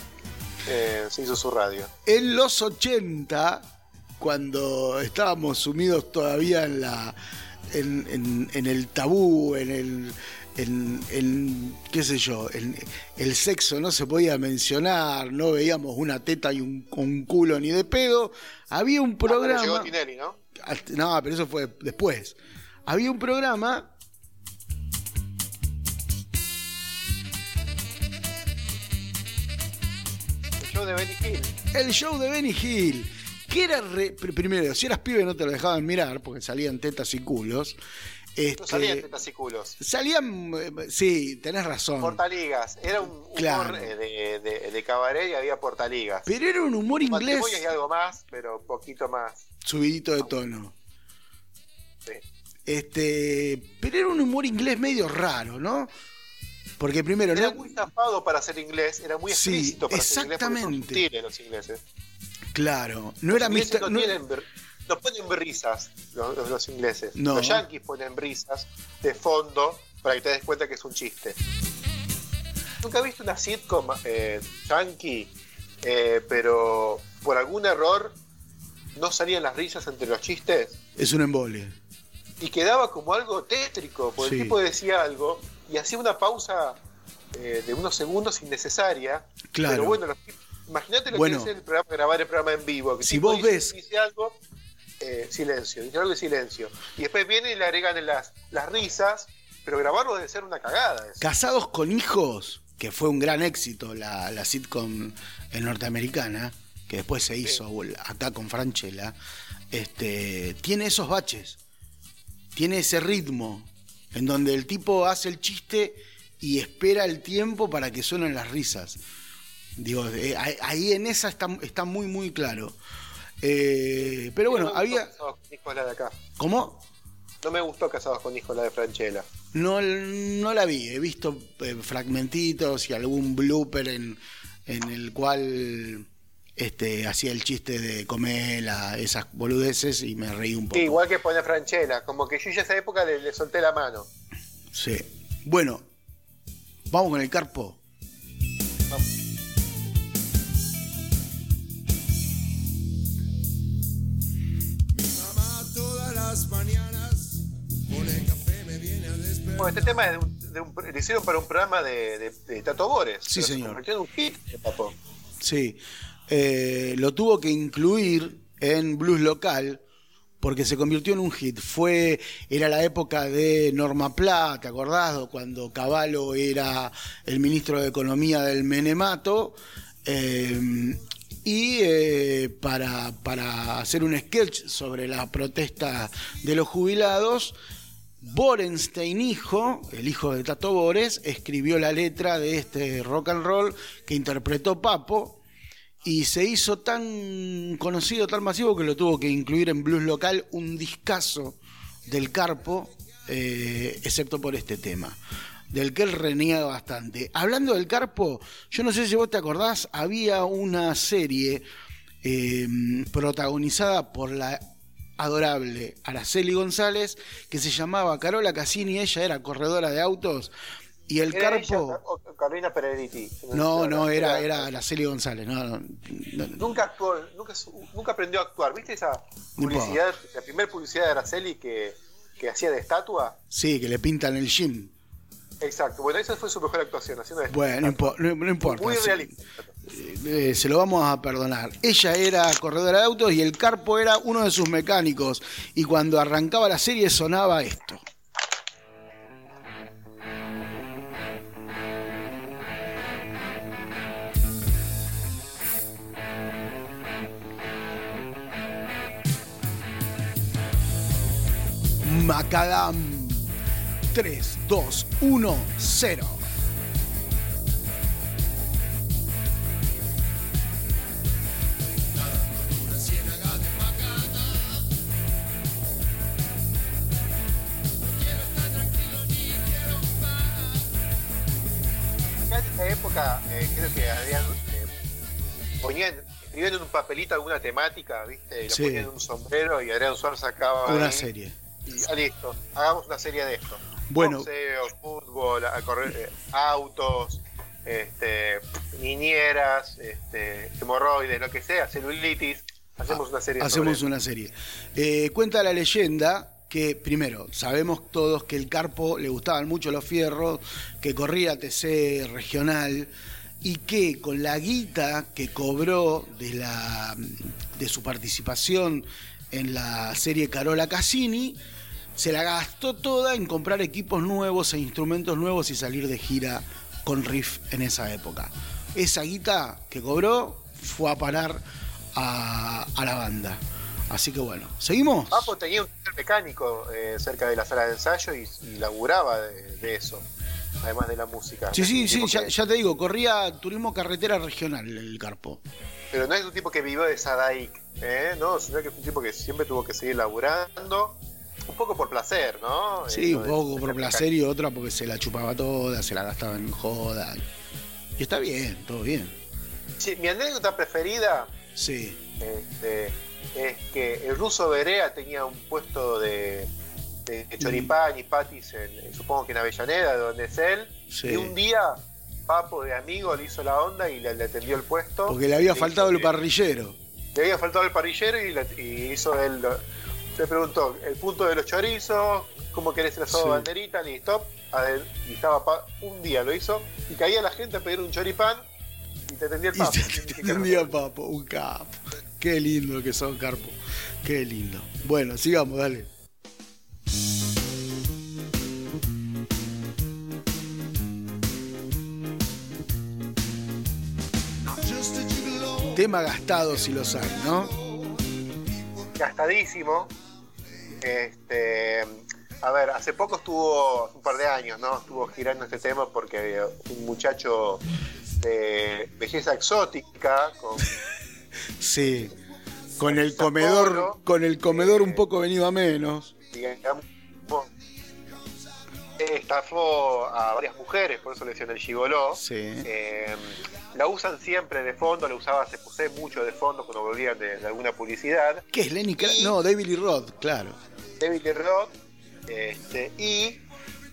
Speaker 2: eh, se hizo su radio.
Speaker 1: En los 80, cuando estábamos sumidos todavía en la. en, en- en el tabú, en el. En, en, qué sé yo, en el sexo no se podía mencionar, no veíamos una teta y un, un culo ni de pedo. Había un
Speaker 2: Ah, pero
Speaker 1: programa.
Speaker 2: llegó Tinelli, ¿no?
Speaker 1: Hasta- No, pero eso fue después. Había un programa.
Speaker 2: Show de Benny Hill.
Speaker 1: El show de Benny Hill. Que era. re- pr- primero, si eras pibe no te lo dejaban mirar porque salían tetas y culos. Este,
Speaker 2: No salían tetas y culos.
Speaker 1: salían. eh, Sí, tenés razón.
Speaker 2: Portaligas. Era un humor
Speaker 1: Claro.
Speaker 2: eh, de, de, de cabaret y había portaligas.
Speaker 1: Pero era un humor inglés
Speaker 2: y algo más, pero un poquito más.
Speaker 1: subidito de tono.
Speaker 2: Sí.
Speaker 1: Este, pero era un humor inglés medio raro, ¿no? Porque primero
Speaker 2: Era
Speaker 1: no,
Speaker 2: muy zafado para ser inglés, era muy
Speaker 1: Sí,
Speaker 2: explícito para ser inglés.
Speaker 1: exactamente.
Speaker 2: los ingleses.
Speaker 1: claro, no era
Speaker 2: Los
Speaker 1: Mr.
Speaker 2: no
Speaker 1: no-
Speaker 2: tienen ver- no ponen brisas los, los- los ingleses.
Speaker 1: No.
Speaker 2: Los yankees ponen brisas de fondo para que te des cuenta que es un chiste. Nunca he visto una sitcom eh, yankee, eh, pero por algún error no salían las risas entre los chistes
Speaker 1: es un embole.
Speaker 2: y quedaba como algo tétrico, porque
Speaker 1: Sí.
Speaker 2: el tipo decía algo y hacía una pausa eh, de unos segundos innecesaria.
Speaker 1: Claro.
Speaker 2: Pero bueno, imagínate lo
Speaker 1: Bueno.
Speaker 2: que es el programa, grabar el programa en vivo. Que
Speaker 1: Si vos
Speaker 2: dice-
Speaker 1: ves-
Speaker 2: Dice algo, eh, silencio, dice algo y silencio. Y después vienen y le agregan las, las risas, pero grabarlo debe ser una cagada. eso.
Speaker 1: Casados con hijos, que fue un gran éxito la, la sitcom eh, norteamericana, que después se hizo acá con Franchella, este, tiene esos baches, tiene ese ritmo, en donde el tipo hace el chiste y espera el tiempo para que suenen las risas. Digo, eh, ahí- en esa está, está muy, muy claro. Eh, pero bueno,
Speaker 2: No
Speaker 1: había...
Speaker 2: gustó Casados con hijos la de acá.
Speaker 1: ¿Cómo?
Speaker 2: no me gustó Casados con Hijos, la de Franchella.
Speaker 1: No, no la vi, he visto eh, fragmentitos y algún blooper en, en el cual este, hacía el chiste de Comela, esas boludeces y me reí un poco.
Speaker 2: Sí, igual que pone Franchella, como que yo ya esa época le, le solté la mano.
Speaker 1: Sí. Bueno, vamos con el carpo.
Speaker 4: Mañanas despertar.
Speaker 2: Bueno, este tema es de un, de un- lo hicieron para un programa de, de, de Tato Bores.
Speaker 1: Sí,
Speaker 2: se
Speaker 1: señor.
Speaker 2: en un hit.
Speaker 1: Sí. Eh, lo tuvo que incluir en blues local porque se convirtió en un hit. Fue, era la época de Norma Pla, ¿te acordás? Cuando Cavallo era el ministro de Economía del Menemato. eh, y eh, para, para hacer un sketch sobre la protesta de los jubilados, Borenstein hijo, el hijo de Tato Bores, escribió la letra de este rock and roll que interpretó Papo y se hizo tan conocido, tan masivo que lo tuvo que incluir en blues local un discazo del Carpo, eh, excepto por este tema, del que él reniega bastante. Hablando del Carpo, yo no sé si vos te acordás, había una serie eh, protagonizada por la adorable Araceli González que se llamaba Carola Cassini, ella era corredora de autos y el
Speaker 2: ¿Era ella
Speaker 1: Carpo...
Speaker 2: o Carolina Peregriti?
Speaker 1: No, no, era, era Araceli González, no, no, no,
Speaker 2: Nunca actuó, nunca, nunca aprendió a actuar. ¿Viste esa publicidad, la primera publicidad de Araceli que, que hacía de estatua?
Speaker 1: Sí, que le pintan el gym.
Speaker 2: Exacto. Bueno, esa fue su mejor actuación, haciendo de
Speaker 1: Bueno, no, importa.
Speaker 2: Muy realista.
Speaker 1: Eh, se lo vamos a perdonar. Ella era corredora de autos y el Carpo era uno de sus mecánicos. Y cuando arrancaba la serie sonaba esto. Macadam 3, 2, 1, 0.
Speaker 2: Ya en esa época, eh, creo que habían, eh, ponían, escribían en un papelito alguna temática, ¿viste? Y lo
Speaker 1: Sí.
Speaker 2: ponían en un sombrero y Adrián Suárez sacaba.
Speaker 1: Una
Speaker 2: ahí,
Speaker 1: serie.
Speaker 2: Y ah, listo, hagamos una serie de esto.
Speaker 1: Bueno.
Speaker 2: Boxeo, fútbol, a correr, eh, autos, este, niñeras, este, hemorroides, lo que sea, celulitis. Hacemos una serie
Speaker 1: Hacemos
Speaker 2: sobre
Speaker 1: una serie. Eh, cuenta la leyenda que, primero, sabemos todos que el Carpo le gustaban mucho los fierros, que corría TC regional y que con la guita que cobró de, la, de su participación en la serie Carola Cassini, se la gastó toda en comprar equipos nuevos e instrumentos nuevos y salir de gira con Riff en esa época. Esa guita que cobró fue a parar a, a la banda. Así que bueno, ¿seguimos?
Speaker 2: Papo tenía un mecánico eh, cerca de la sala de ensayo y, y laburaba de, de eso, además de la música.
Speaker 1: Sí, sí, sí, ya,
Speaker 2: que-
Speaker 1: ya te digo, corría turismo carretera regional el Carpo.
Speaker 2: Pero no es un tipo que vivió de Sadaic, ¿eh? ¿no? Sino que es un tipo que siempre tuvo que seguir laburando, un poco por placer, ¿no?
Speaker 1: Sí, un
Speaker 2: de-
Speaker 1: poco por placer y otra porque se la chupaba toda, se la gastaba en joda. Y está bien, todo bien.
Speaker 2: Sí, mi anécdota preferida
Speaker 1: Sí,
Speaker 2: este, es que el ruso Berea tenía un puesto de, de choripán y patis, en, supongo que en Avellaneda, donde es él.
Speaker 1: Sí.
Speaker 2: Y un día, Papo de amigo le hizo la onda y le, le atendió el puesto.
Speaker 1: porque le había
Speaker 2: Le
Speaker 1: faltado el parrillero.
Speaker 2: Le había faltado el parrillero y, le- y hizo él. Lo- Se preguntó el punto de los chorizos, cómo querés el asado
Speaker 1: Sí.
Speaker 2: de banderita, listo. adel- Y estaba pa- un día lo hizo y caía la gente a pedir un choripán y te atendía el papo.
Speaker 1: te entendía, papo, un capo. Qué lindo que son, Carpo. Qué lindo. Bueno, sigamos, dale. Tema gastado si los hay, ¿no?
Speaker 2: Gastadísimo. Este, a ver, hace poco estuvo, un par de años, ¿no? Estuvo girando este tema porque un muchacho de belleza exótica, con
Speaker 1: Sí. Con el comedor, con el comedor un poco venido a menos.
Speaker 2: digamos, estafó a varias mujeres, por eso le decían el gigoló.
Speaker 1: Sí.
Speaker 2: Eh, la usan siempre de fondo, la usaba, se puse mucho de fondo cuando volvían de, de alguna publicidad.
Speaker 1: ¿Qué es Lenny Kravitz?
Speaker 2: Y-
Speaker 1: No, David Lee Roth, claro.
Speaker 2: David Lee Roth, este, y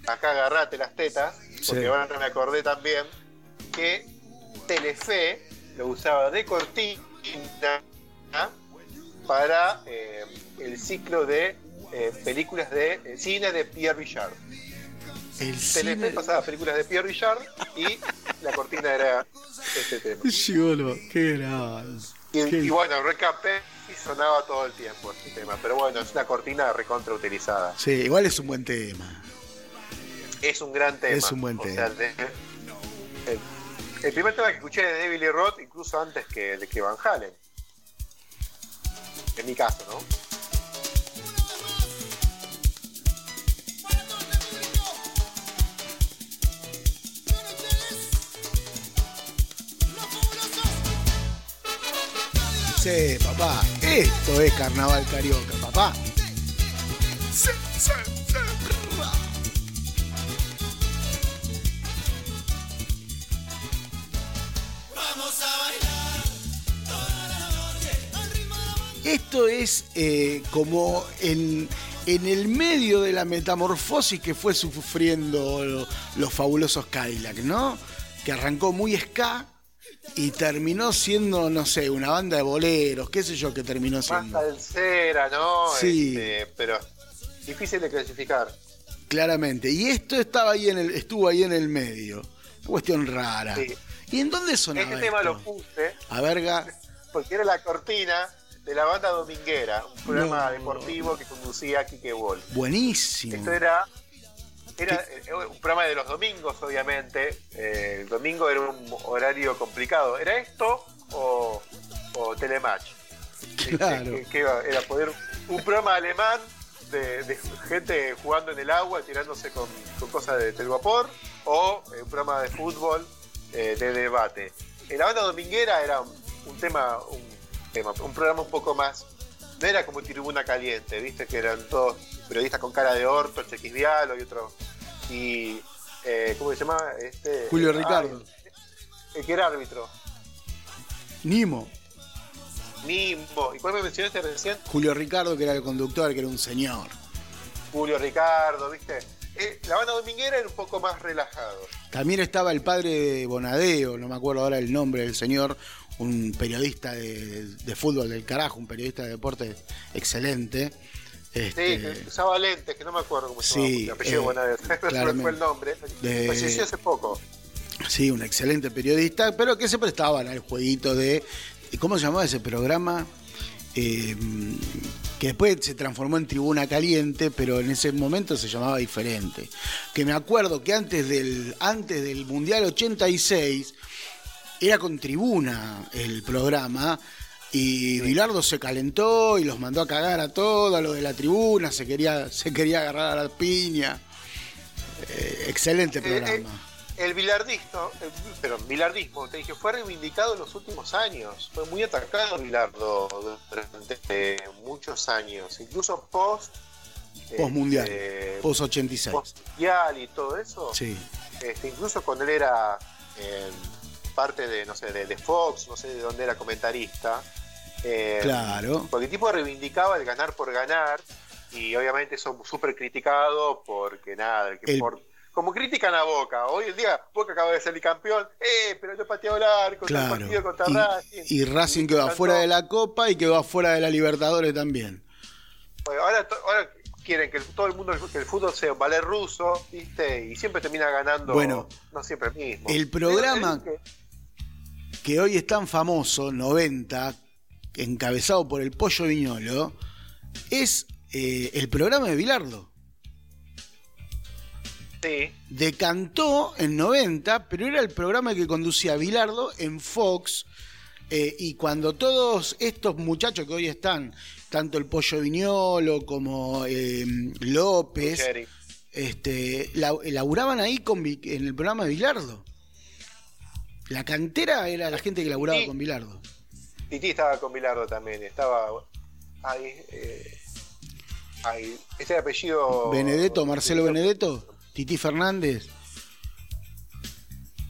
Speaker 2: acá agarrate las tetas, porque
Speaker 1: Sí.
Speaker 2: ahora me acordé también que Telefe lo usaba de cortina para eh, el ciclo de eh, películas de eh, cine de Pierre Richard.
Speaker 1: El
Speaker 2: Telefe
Speaker 1: cine...
Speaker 2: pasaba películas de Pierre Richard y la cortina era este tema.
Speaker 1: Gigolo, qué grande.
Speaker 2: Y,
Speaker 1: Qué-
Speaker 2: y bueno, recapé y sonaba todo el tiempo este tema, pero bueno, es una cortina recontra utilizada.
Speaker 1: Sí, igual es un buen tema.
Speaker 2: Es un gran tema.
Speaker 1: Es un buen
Speaker 2: O
Speaker 1: tema.
Speaker 2: sea, de- el, el primer tema que escuché de David Lee Roth, incluso antes que, de que Van Halen. En mi caso, ¿no?
Speaker 1: Sí, papá, esto es carnaval carioca, papá. Esto es eh, como en, en el medio de la metamorfosis que fue sufriendo lo- los fabulosos Cadillac, ¿no? Que arrancó muy ska y terminó siendo, no sé, una banda de boleros, qué sé yo, que terminó
Speaker 2: Más
Speaker 1: siendo.
Speaker 2: salsera, ¿no?
Speaker 1: Sí.
Speaker 2: Este, pero difícil de clasificar.
Speaker 1: Claramente. Y esto estaba ahí en el, estuvo ahí en el medio. Cuestión rara.
Speaker 2: Sí.
Speaker 1: ¿Y en dónde sonaba
Speaker 2: Este tema
Speaker 1: esto?
Speaker 2: lo puse
Speaker 1: A verga.
Speaker 2: porque era la cortina de la banda dominguera, un programa
Speaker 1: No.
Speaker 2: deportivo que conducía Kike Wolf.
Speaker 1: Buenísimo.
Speaker 2: Esto era, era eh, un programa de los domingos, obviamente. Eh, el domingo era un horario complicado. ¿Era esto o, o Telematch?
Speaker 1: Claro.
Speaker 2: Que, era poder un programa alemán de, de gente jugando en el agua, tirándose con, con cosas de telvapor, o eh, un programa de fútbol eh, de debate. En la banda dominguera era un, un tema, un tema, un programa un poco más. No era como Tribuna Caliente, viste que eran todos periodistas con cara de orto, Chequisvialo y otro. Y. eh, ¿Cómo se llama? Este,
Speaker 1: Julio
Speaker 2: ah,
Speaker 1: Ricardo.
Speaker 2: el que era árbitro.
Speaker 1: Nimo.
Speaker 2: Nimbo. ¿Y cuál me mencionaste recién?
Speaker 1: Julio Ricardo, que era el conductor, que era un señor.
Speaker 2: Julio Ricardo, ¿viste? Eh, la banda dominguera era un poco más relajado.
Speaker 1: También estaba el padre de Bonadeo, no me acuerdo ahora el nombre del señor, un periodista de, de fútbol del carajo, un periodista de deporte excelente.
Speaker 2: Sí,
Speaker 1: Este,
Speaker 2: que usaba lentes, que no me acuerdo cómo se
Speaker 1: Sí,
Speaker 2: llama. El apellido
Speaker 1: eh,
Speaker 2: me
Speaker 1: claramente.
Speaker 2: fue el nombre.
Speaker 1: De-
Speaker 2: Falleció hace poco.
Speaker 1: Sí, un excelente periodista, pero que se prestaban al jueguito de. ¿Cómo se llamaba ese programa? Eh, que después se transformó en Tribuna Caliente, pero en ese momento se llamaba diferente. Que me acuerdo que antes del, antes del Mundial 86 era con Tribuna el programa. Y Bilardo se calentó y los mandó a cagar a todos, a los de la tribuna, se quería, se quería agarrar a la piña. Eh, excelente
Speaker 2: Eh,
Speaker 1: programa.
Speaker 2: eh, el bilardismo, el, pero bilardismo, te dije, fue reivindicado en los últimos años. Fue muy atacado Bilardo durante eh, muchos años, incluso post.
Speaker 1: Postmundial,
Speaker 2: este,
Speaker 1: Post 86.
Speaker 2: postmundial y todo eso.
Speaker 1: Sí,
Speaker 2: Este, incluso cuando él era eh, parte de, no sé, de, de Fox, no sé de dónde era comentarista. Eh,
Speaker 1: claro.
Speaker 2: Porque el tipo reivindicaba el ganar por ganar y obviamente eso súper criticado porque nada, el que
Speaker 1: El-
Speaker 2: por- como critican a Boca, hoy en día Boca acaba de salir campeón, eh, pero yo pateado el arco, el
Speaker 1: Claro.
Speaker 2: partido contra
Speaker 1: Y,
Speaker 2: Racing.
Speaker 1: y Racing quedó afuera de la Copa y quedó afuera de la Libertadores también.
Speaker 2: Bueno, ahora, quieren que el- todo el mundo, que el fútbol sea valer ruso, ¿viste? Y siempre termina ganando,
Speaker 1: Bueno,
Speaker 2: no siempre el mismo.
Speaker 1: el programa-
Speaker 2: eh,
Speaker 1: Que hoy es tan famoso, 90, encabezado por el Pollo Viñolo, es eh, el programa de Bilardo.
Speaker 2: Sí,
Speaker 1: Decantó en 90, pero era el programa que conducía Bilardo en Fox. eh, y cuando todos estos muchachos que hoy están, tanto el Pollo Viñolo como eh, López, este, la- laburaban ahí con, en el programa de Bilardo. La cantera era la gente que laburaba
Speaker 2: Sí.
Speaker 1: con Bilardo.
Speaker 2: Titi estaba con Bilardo también, estaba ahí, eh, ahí, este apellido...
Speaker 1: Benedetto, Marcelo Benedetto. Titi Fernández.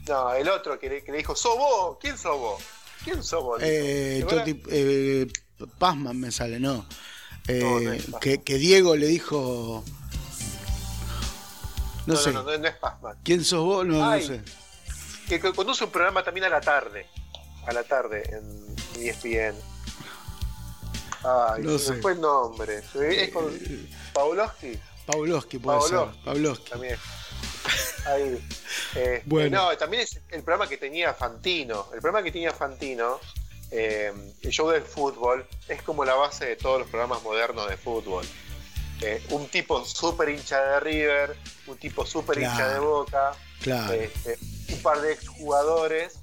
Speaker 2: No, el otro que le, que le dijo, ¿sos vos? ¿Quién sos vos? ¿Quién sos vos?
Speaker 1: Eh. Toti- eh, Pazman me sale, no. Eh,
Speaker 2: No,
Speaker 1: que, que Diego le dijo. No,
Speaker 2: No,
Speaker 1: sé.
Speaker 2: no, es Pazman.
Speaker 1: ¿Quién sos vos? No, no sé.
Speaker 2: Que, que conduce un programa también a la tarde. A la tarde en ESPN. Ay,
Speaker 1: No
Speaker 2: se
Speaker 1: sé.
Speaker 2: fue el nombre. Es con Paulowski
Speaker 1: Pavlovsky puede
Speaker 2: Pavlovsky.
Speaker 1: ser. Pavlovsky.
Speaker 2: también. Ahí. Este,
Speaker 1: Bueno.
Speaker 2: No, también es el programa que tenía Fantino. El programa que tenía Fantino, eh, el show del fútbol, es como la base de todos los programas modernos de fútbol. Eh, un tipo súper hincha de River, un tipo súper hincha de Boca,
Speaker 1: Claro.
Speaker 2: este, un par de exjugadores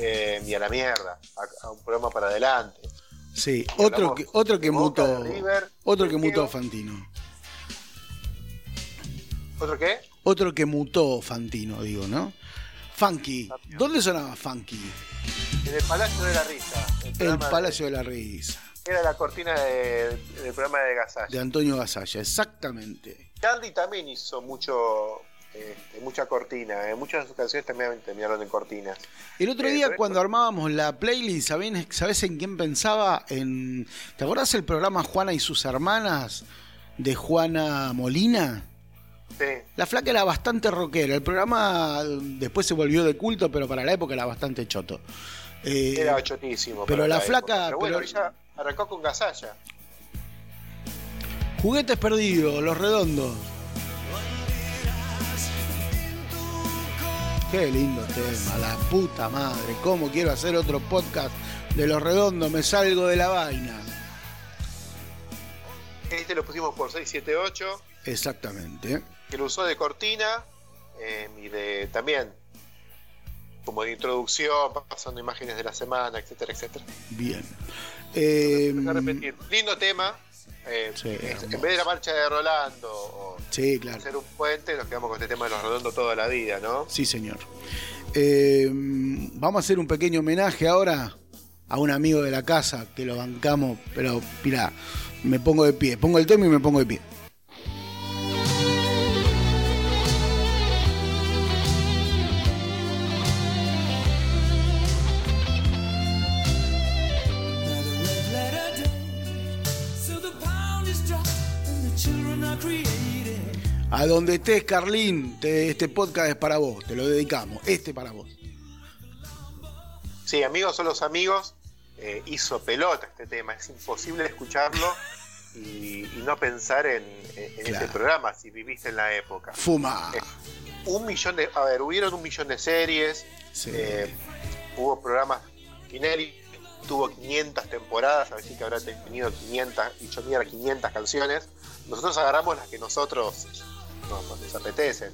Speaker 2: eh, y a la mierda, a, a un programa para adelante.
Speaker 1: Sí,
Speaker 2: Y
Speaker 1: otro que, otro que mutó.
Speaker 2: River,
Speaker 1: Otro que mutó. Fantino.
Speaker 2: ¿Otro qué?
Speaker 1: Otro que mutó Fantino, digo, ¿no? Funky. ¿Dónde sonaba Funky?
Speaker 2: En el Palacio de la Risa. El,
Speaker 1: El
Speaker 2: programa de-
Speaker 1: Palacio de la Risa.
Speaker 2: Era la cortina de- del programa de Gasalla.
Speaker 1: De Antonio Gasalla, exactamente.
Speaker 2: Candy también hizo mucho, este, mucha cortina. eh, Muchas de sus canciones también terminaron en cortinas.
Speaker 1: El otro
Speaker 2: Eh,
Speaker 1: día cuando armábamos la playlist, ¿sabés, ¿sabés en quién pensaba? En, ¿Te acordás el programa Juana y sus hermanas de Juana Molina?
Speaker 2: Sí,
Speaker 1: La flaca era bastante rockera. El programa eh, después se volvió de culto, pero para la época era bastante choto. Eh,
Speaker 2: era chotísimo.
Speaker 1: pero la flaca-
Speaker 2: Pero bueno,
Speaker 1: pero-
Speaker 2: ella arrancó con Gasalla.
Speaker 1: Juguetes perdidos, los redondos. Qué lindo tema, la puta madre. ¿Cómo quiero hacer otro podcast de los redondos? Me salgo de la vaina.
Speaker 2: Este lo pusimos por 678,
Speaker 1: Exactamente.
Speaker 2: que lo usó de cortina eh, y de también como de introducción, pasando imágenes de la semana, etcétera, etcétera.
Speaker 1: Bien. Eh,
Speaker 2: Voy a repetir. Lindo tema. Eh,
Speaker 1: Sí,
Speaker 2: es-
Speaker 1: hermoso.
Speaker 2: en vez de la marcha de Rolando o
Speaker 1: sí, claro.
Speaker 2: hacer un puente, nos quedamos con este tema de los redondos toda la vida, ¿no?
Speaker 1: Sí, señor. Eh, vamos a hacer un pequeño homenaje ahora a un amigo de la casa que lo bancamos, pero mirá, me pongo de pie. Pongo el tema y me pongo de pie. A donde estés, Carlín, te- este podcast es para vos, te lo dedicamos. Este para vos.
Speaker 2: Sí, amigos son los amigos. eh, hizo pelota este tema. Es imposible escucharlo y, y no pensar en, en- en
Speaker 1: Claro.
Speaker 2: este programa si viviste en la época.
Speaker 1: Fuma.
Speaker 2: Un millón de. A ver, hubieron un millón de series.
Speaker 1: Sí.
Speaker 2: eh, hubo programas. Tinelli tuvo 500 temporadas, así que habrá tenido 500, y yo mira 500 canciones. Nosotros agarramos las que nosotros nos, nos apetecen.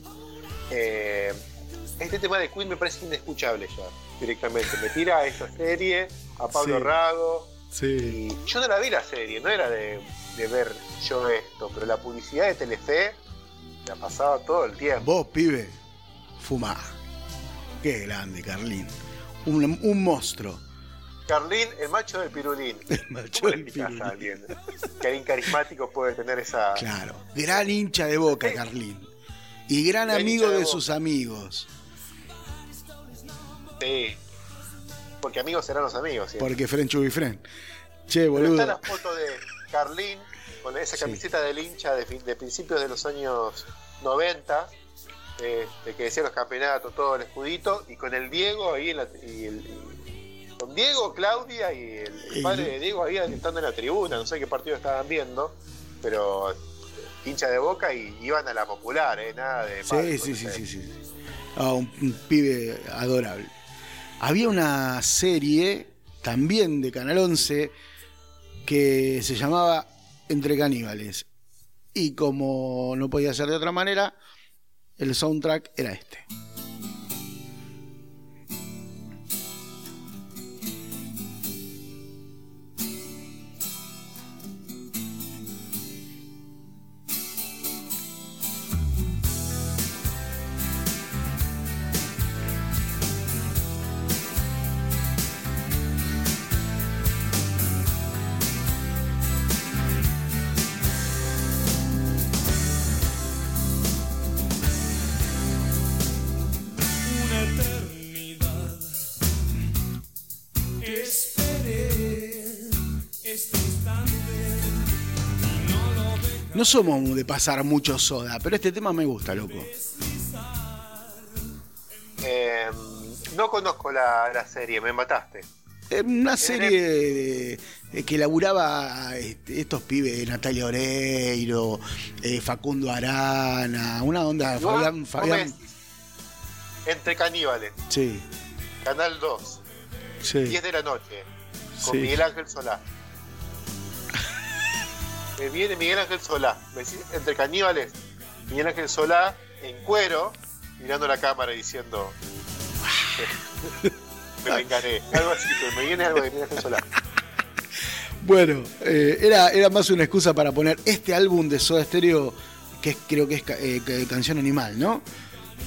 Speaker 2: Eh, este tema de Queen me parece inescuchable ya, directamente. Me tira a esa serie, a Pablo
Speaker 1: Sí.
Speaker 2: Rago.
Speaker 1: Sí.
Speaker 2: Y yo no la vi la serie, no era de, de ver yo esto, pero la publicidad de Telefe la pasaba todo el tiempo.
Speaker 1: Vos, pibe, fumá. Qué grande, Carlín. Un, un monstruo.
Speaker 2: Carlín, el macho del pirulín.
Speaker 1: El macho
Speaker 2: ¿Cómo le
Speaker 1: del pirulín.
Speaker 2: a alguien carismático puede tener esa.
Speaker 1: Claro. Gran hincha de boca, Carlín. Y gran
Speaker 2: Gran
Speaker 1: amigo
Speaker 2: de
Speaker 1: de sus amigos.
Speaker 2: Sí. Porque amigos serán los amigos.
Speaker 1: Porque Fren Chubifren. Che,
Speaker 2: Pero
Speaker 1: boludo.
Speaker 2: está la foto de Carlín con esa
Speaker 1: Sí.
Speaker 2: camiseta del hincha de, de principios de los años 90, este, que decía los campeonatos, todo el escudito, y con el Diego ahí en la, y el- con Diego, Claudia y el, padre de Diego ahí estando en la tribuna, no sé qué partido estaban viendo, pero hincha de boca y iban a la popular, eh, nada de
Speaker 1: Sí,
Speaker 2: palco,
Speaker 1: sí, sí,
Speaker 2: sé.
Speaker 1: sí, sí. Ah, un, un pibe adorable. Había una serie también de Canal 11 que se llamaba Entre Caníbales. Y como no podía ser de otra manera, el soundtrack era este. Somos de pasar mucho soda, pero este tema me gusta, loco.
Speaker 2: Eh, no conozco la, la serie, me mataste.
Speaker 1: Es una serie de- de- que laburaba este, estos pibes, Natalia Oreiro, eh, Facundo Arana, una onda,
Speaker 2: No,
Speaker 1: Fabián,
Speaker 2: no
Speaker 1: Fabián,
Speaker 2: Entre caníbales,
Speaker 1: sí,
Speaker 2: Canal 2,
Speaker 1: sí,
Speaker 2: 10 de la noche, con
Speaker 1: Sí.
Speaker 2: Miguel Ángel Solá. Me viene Miguel Ángel Solá, me decís, entre caníbales, Miguel Ángel Solá en cuero, mirando la cámara y diciendo, me vengaré. Algo así, pero me viene algo de Miguel Ángel Solá.
Speaker 1: Bueno, eh, era, era más una excusa para poner este álbum de Soda Stereo, que es- creo que es eh, Canción Animal, ¿no?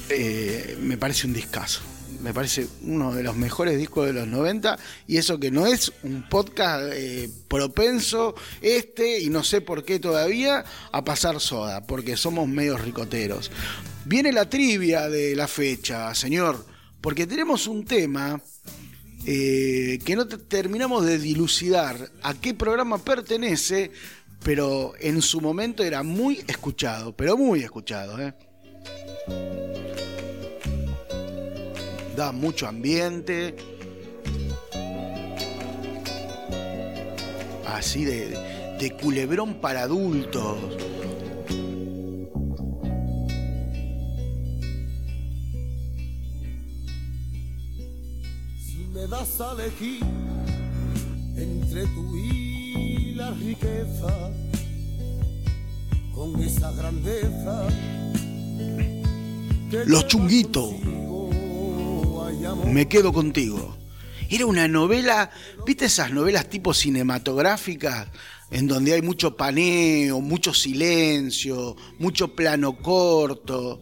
Speaker 1: Eh, me parece un discazo. Me parece uno de los mejores discos de los 90 y eso que no es un podcast eh, propenso este y no sé por qué todavía a pasar soda, porque somos medios ricoteros. Viene la trivia de la fecha, señor, porque tenemos un tema eh, que no te- terminamos de dilucidar a qué programa pertenece, pero en su momento era muy escuchado, pero muy escuchado. ¿eh? Da mucho ambiente. Así de, de culebrón para adultos.
Speaker 4: Si me das a elegir entre tú y la riqueza, con esa grandeza.
Speaker 1: Los Chunguitos. Me quedo contigo. Era una novela, ¿viste esas novelas tipo cinematográficas? En donde hay mucho paneo, mucho silencio, mucho plano corto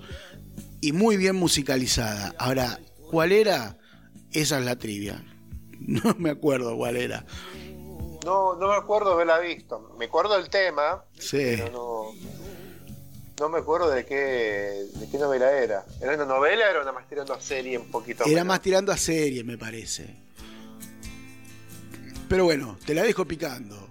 Speaker 1: y muy bien musicalizada. Ahora, ¿cuál era? Esa es la trivia. No me acuerdo cuál era.
Speaker 2: No, no me acuerdo de haberla visto. Me acuerdo del tema,
Speaker 1: Sí.
Speaker 2: pero no, no me acuerdo de qué, de qué novela era. ¿Era una novela o era una más tirando a serie un poquito
Speaker 1: Era
Speaker 2: menos?
Speaker 1: más tirando a serie, me parece. Pero bueno, te la dejo picando.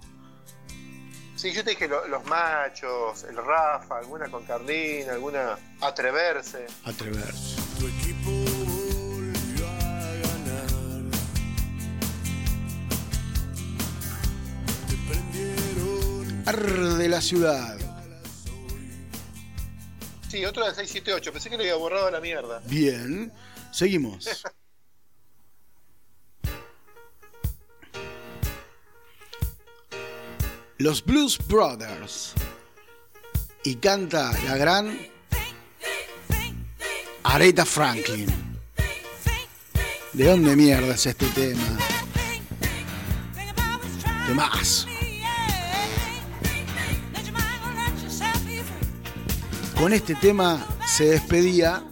Speaker 2: Sí, yo te dije lo- los machos, el Rafa, alguna con Carlina, alguna atreverse.
Speaker 1: Atreverse.
Speaker 4: Tu equipo volvió a ganar. Te prendieron
Speaker 1: Arde la ciudad.
Speaker 2: Sí, otro de 678. Pensé que lo había borrado a la mierda.
Speaker 1: Bien, seguimos. Los Blues Brothers. Y canta la gran Aretha Franklin. ¿De dónde mierda es este tema? De Con este tema se despedía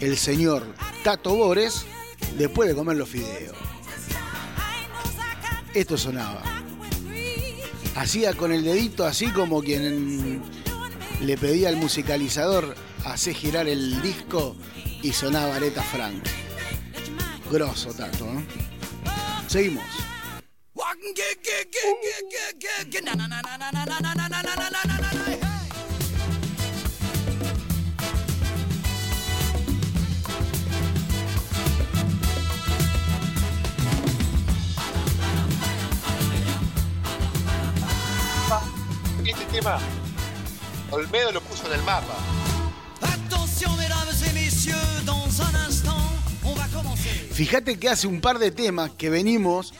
Speaker 1: el señor Tato Bores después de comer los fideos. Esto sonaba. Hacía con el dedito así como quien le pedía al musicalizador hacer girar el disco y sonaba Aretha Frank. Grosso Tato, ¿eh? Seguimos.
Speaker 2: Este tema, Olmedo lo puso en el mapa.
Speaker 1: Fíjate que hace un par de temas que venimos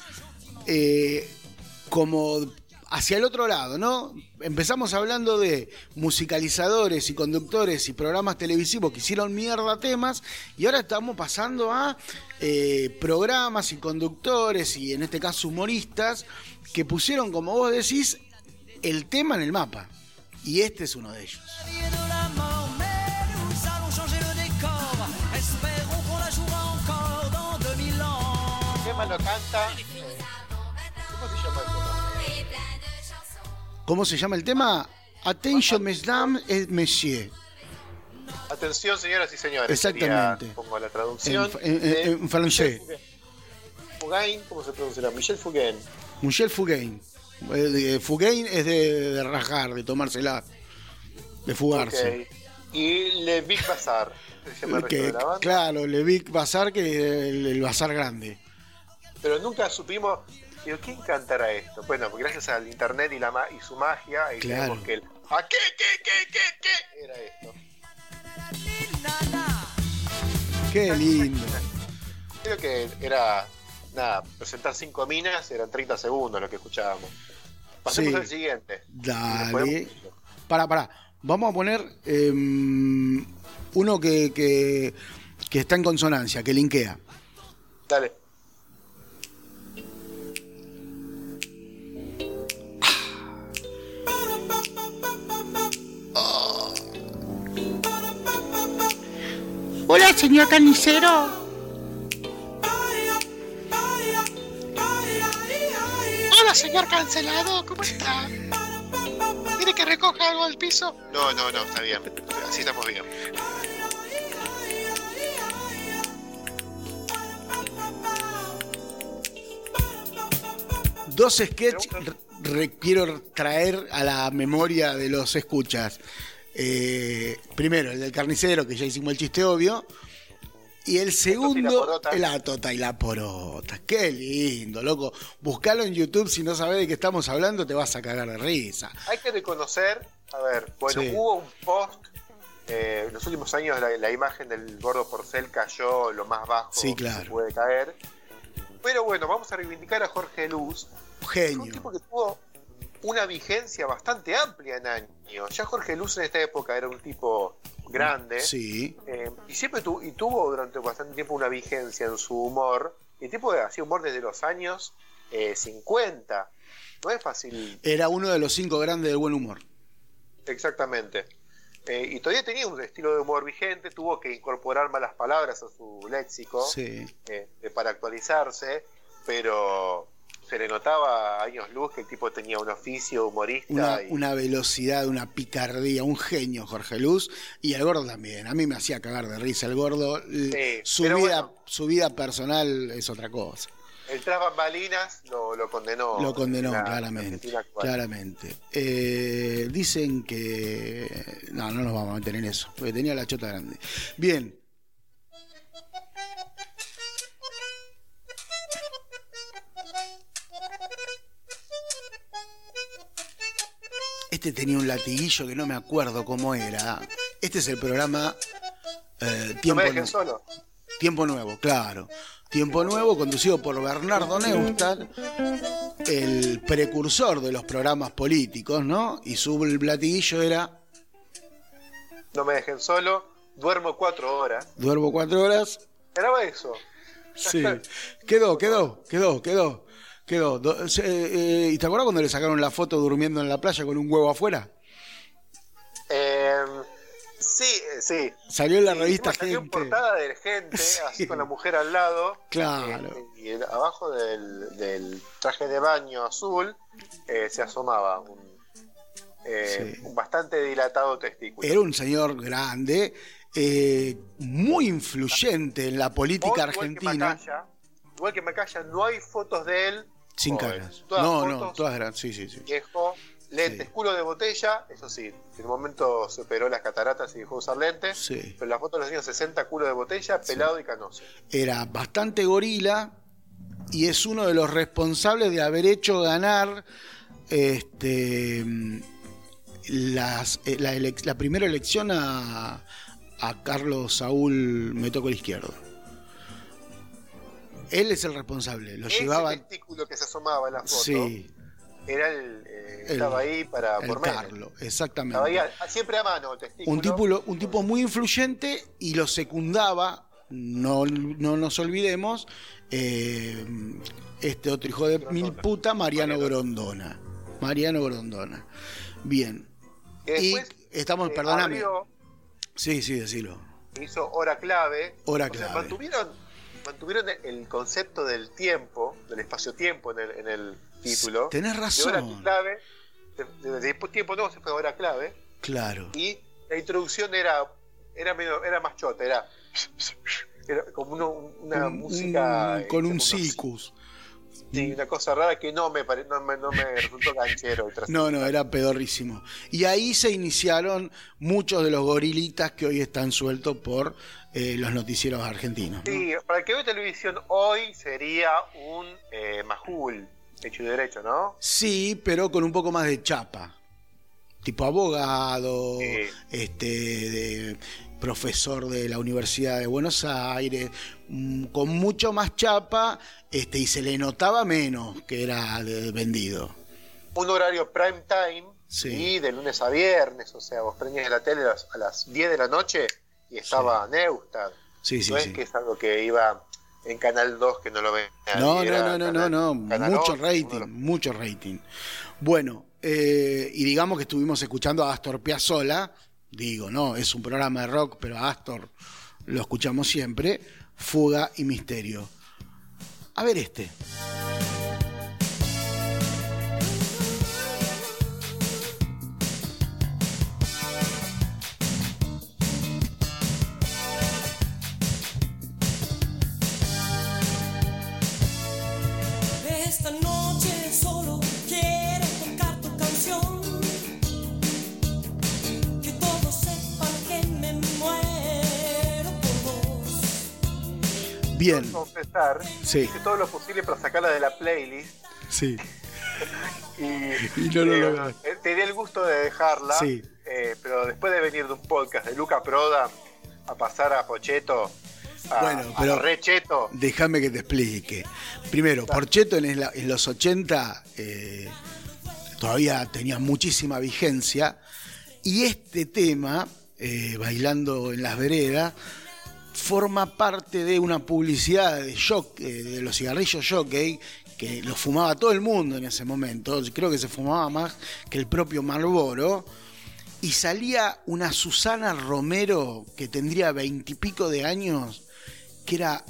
Speaker 1: eh, como hacia el otro lado, ¿no? Empezamos hablando de musicalizadores y conductores y programas televisivos que hicieron mierda temas y ahora estamos pasando a eh, programas y conductores y en este caso humoristas que pusieron, como vos decís, el tema en el mapa. Y este es uno de ellos.
Speaker 3: vie de la mort, mais nous allons changer le décor. Espérons qu'on la jouera encore dans 2000 ans.
Speaker 2: El tema lo canta. eh, ¿Cómo se llama el tema?
Speaker 1: ¿Cómo se llama el tema? Attention, mesdames et messieurs.
Speaker 2: Atención, señoras y señores.
Speaker 1: Exactamente.
Speaker 2: Sería, pongo la traducción.
Speaker 1: En- en- francés.
Speaker 2: Fugain, ¿cómo se pronunciará? Michel Fugain.
Speaker 1: Michel Fugain. Eh, de- Fugain es de, de rajar, de tomársela. de fugarse.
Speaker 2: Ok. Y Le Big Bazar.
Speaker 1: Que, claro, Le Big Bazar que el, el bazar grande.
Speaker 2: Pero nunca supimos. Digo, ¿quién cantará esto? Bueno, gracias al internet y, la y su magia, ahí
Speaker 1: Claro.
Speaker 2: que el. ¿A qué, qué, qué, qué, qué? Era esto.
Speaker 1: Qué lindo.
Speaker 2: Creo que era. Nada, presentar cinco minas eran 30 segundos lo que escuchábamos. Pasemos
Speaker 1: Sí.
Speaker 2: al siguiente.
Speaker 1: Dale. Para, para. Vamos a poner em, uno que, que, que está en consonancia, que linkea.
Speaker 2: Dale.
Speaker 1: Hola, señor carnicero.
Speaker 5: Señor cancelado, ¿cómo está? ¿Quiere que recoja algo del piso?
Speaker 2: No, no, no, está bien. Así estamos bien.
Speaker 1: Dos sketches quiero traer a la memoria de los escuchas. Eh, primero, el del carnicero, que ya hicimos el chiste obvio. Y el
Speaker 2: la
Speaker 1: segundo,
Speaker 2: porota.
Speaker 1: la tota y la porota. Qué lindo, loco. Buscalo en YouTube, si no sabes de qué estamos hablando, te vas a cagar de risa.
Speaker 2: Hay que reconocer, a ver, bueno,
Speaker 1: Sí.
Speaker 2: hubo un post. eh, en los últimos años la, la imagen del gordo porcel cayó lo más bajo
Speaker 1: Sí,
Speaker 2: que
Speaker 1: claro.
Speaker 2: se puede caer. Pero bueno, vamos a reivindicar a Jorge Luz. Fue un
Speaker 1: Genio.
Speaker 2: tipo que tuvo una vigencia bastante amplia en años. Ya Jorge Luz en esta época era un tipo grande.
Speaker 1: Sí.
Speaker 2: eh, y siempre tu- y tuvo durante bastante tiempo una vigencia en su humor. Y el tipo hacía humor desde los años eh, 50. No es fácil
Speaker 1: Era uno de los cinco grandes del buen humor.
Speaker 2: Exactamente. Eh, y todavía tenía un estilo de humor vigente, tuvo que incorporar malas palabras a su léxico
Speaker 1: Sí.
Speaker 2: eh, para actualizarse, pero se le notaba a años luz que el tipo tenía un oficio humorista.
Speaker 1: Una,
Speaker 2: y-
Speaker 1: una velocidad, una picardía, un genio, Jorge Luz. Y el gordo también. A mí me hacía cagar de risa el gordo. L- su, vida,
Speaker 2: bueno.
Speaker 1: su vida personal es otra cosa.
Speaker 2: El tras bambalinas lo, lo condenó.
Speaker 1: Lo condenó,
Speaker 2: en la
Speaker 1: claramente. Claramente. Eh, dicen que. No, no nos vamos a meter en eso, porque tenía la chota grande. Bien. Este tenía un latiguillo que no me acuerdo cómo era. Este es el programa eh,
Speaker 2: No me solo.
Speaker 1: Tiempo Nuevo, claro. Tiempo Nuevo, conducido por Bernardo Neustadt, el precursor de los programas políticos, ¿no? Y su latiguillo era,
Speaker 2: No me dejen solo. Duermo cuatro horas.
Speaker 1: duermo cuatro horas.
Speaker 2: Graba eso.
Speaker 1: Sí. Quedó, quedó, quedó, quedó. Quedó. Eh, ¿Y te acuerdas cuando le sacaron la foto durmiendo en la playa con un huevo afuera?
Speaker 2: Eh, sí, sí.
Speaker 1: Salió en la
Speaker 2: Sí,
Speaker 1: revista
Speaker 2: encima salió en
Speaker 1: Gente.
Speaker 2: portada de gente,
Speaker 1: Sí.
Speaker 2: así con la mujer al lado.
Speaker 1: Claro.
Speaker 2: Eh, y abajo del, del traje de baño azul eh, se asomaba un,
Speaker 1: Sí.
Speaker 2: un bastante dilatado testículo.
Speaker 1: Era un señor grande, eh, muy influyente en la política
Speaker 2: Igual que
Speaker 1: argentina.
Speaker 2: Macaya, igual que Macaya, no hay fotos de él.
Speaker 1: Sin caras.
Speaker 2: Todas
Speaker 1: No, no, todas eran. Sí, sí, sí.
Speaker 2: Viejo, lentes,
Speaker 1: Sí.
Speaker 2: culo de botella, eso sí, en un momento se operó las cataratas y dejó de usar lentes.
Speaker 1: Sí.
Speaker 2: Pero las fotos de los años 60, culo de botella, pelado y canoso.
Speaker 1: Era bastante gorila y es uno de los responsables de haber hecho ganar este, las, eh, la, la primera elección a, a Carlos Saúl Me Tocó el Izquierdo. Él es el responsable, lo
Speaker 2: Ese
Speaker 1: llevaba.
Speaker 2: testículo que se asomaba en la foto
Speaker 1: Sí,
Speaker 2: era el, eh,
Speaker 1: El-
Speaker 2: estaba ahí para
Speaker 1: el
Speaker 2: por Estaba ahí
Speaker 1: exactamente.
Speaker 2: a- siempre a mano el testículo.
Speaker 1: Un tipo, un tipo muy influyente y lo secundaba, no, no nos olvidemos, eh, este otro hijo de mil puta, Mariano Grondona. Mariano Grondona. Bien.
Speaker 2: Que
Speaker 1: Y
Speaker 2: después,
Speaker 1: estamos,
Speaker 2: eh,
Speaker 1: perdóname.
Speaker 2: abrió,
Speaker 1: Sí, sí, decilo.
Speaker 2: hizo hora clave.
Speaker 1: Hora
Speaker 2: sea,
Speaker 1: clave.
Speaker 2: mantuvieron, mantuvieron el concepto del tiempo, del espacio-tiempo en el, en el título.
Speaker 1: Tenés
Speaker 2: De hora
Speaker 1: razón.
Speaker 2: clave, de, de- de tiempo nuevo se fue hora clave.
Speaker 1: Claro.
Speaker 2: Y la introducción era, era, medio, era más chota, era, era como uno- una
Speaker 1: Un-
Speaker 2: música.
Speaker 1: un- con un sicus.
Speaker 2: Sí, una cosa rara que no me, pare- no me, no me resultó canchero. el
Speaker 1: No, no, era pedorrísimo. Y ahí se iniciaron muchos de los gorilitas que hoy están sueltos por eh, los noticieros argentinos. ¿no?
Speaker 2: Sí, para el que ve televisión hoy sería un eh, majul, hecho y derecho, ¿no?
Speaker 1: Sí, pero con un poco más de chapa. Tipo abogado,
Speaker 2: Sí.
Speaker 1: este, de profesor de la Universidad de Buenos Aires, mm, con mucho más chapa, este, y se le notaba menos que era de- vendido.
Speaker 2: Un horario prime time
Speaker 1: Sí.
Speaker 2: y de lunes a viernes, o sea, vos prendías la tele a las, a las 10 de la noche y estaba Neustad.
Speaker 1: Sí, sí,
Speaker 2: no es
Speaker 1: sí.
Speaker 2: que es algo que iba en Canal 2 que no lo ven.
Speaker 1: No, no, no, no, no, no, mucho
Speaker 2: 8,
Speaker 1: rating, mucho rating. Bueno, eh, y digamos que estuvimos escuchando a Astor Piazzolla, digo, no, es un programa de rock, pero a Astor lo escuchamos siempre, Fuga y Misterio. A ver este. Bien,
Speaker 2: confesar,
Speaker 1: Sí.
Speaker 2: hice todo lo posible para sacarla de la playlist
Speaker 1: sí,
Speaker 2: y,
Speaker 1: Y no lo
Speaker 2: eh,
Speaker 1: lograste.
Speaker 2: eh, te di el gusto de dejarla,
Speaker 1: Sí.
Speaker 2: eh, pero después de venir de un podcast de Luca Proda a pasar a Pocheto, a,
Speaker 1: Bueno, pero-
Speaker 2: Recheto,
Speaker 1: déjame que te explique. Primero, Porcheto en, la- en los 80 eh, todavía tenía muchísima vigencia y este tema, eh, Bailando en las Veredas, forma parte de una publicidad de, eh, de los cigarrillos Jockey que lo fumaba todo el mundo en ese momento. Creo que se fumaba más que el propio Marlboro. Y salía una Susana Romero que tendría veintipico de años, que era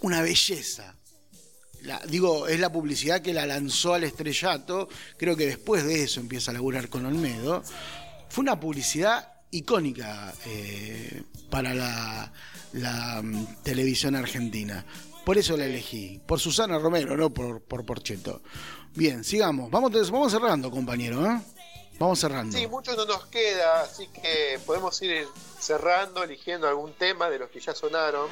Speaker 1: una belleza. La- digo, es la publicidad que la lanzó al estrellato. Creo que después de eso empieza a laburar con Olmedo. Fue una publicidad icónica eh, para la, la, mm, televisión argentina. Por eso la elegí. Por Susana Romero, no por, por Porcheto. Bien, sigamos. Vamos, vamos cerrando, compañero. ¿eh? Vamos cerrando.
Speaker 2: sí, mucho no nos queda, así que podemos ir cerrando, eligiendo algún tema de los que ya sonaron.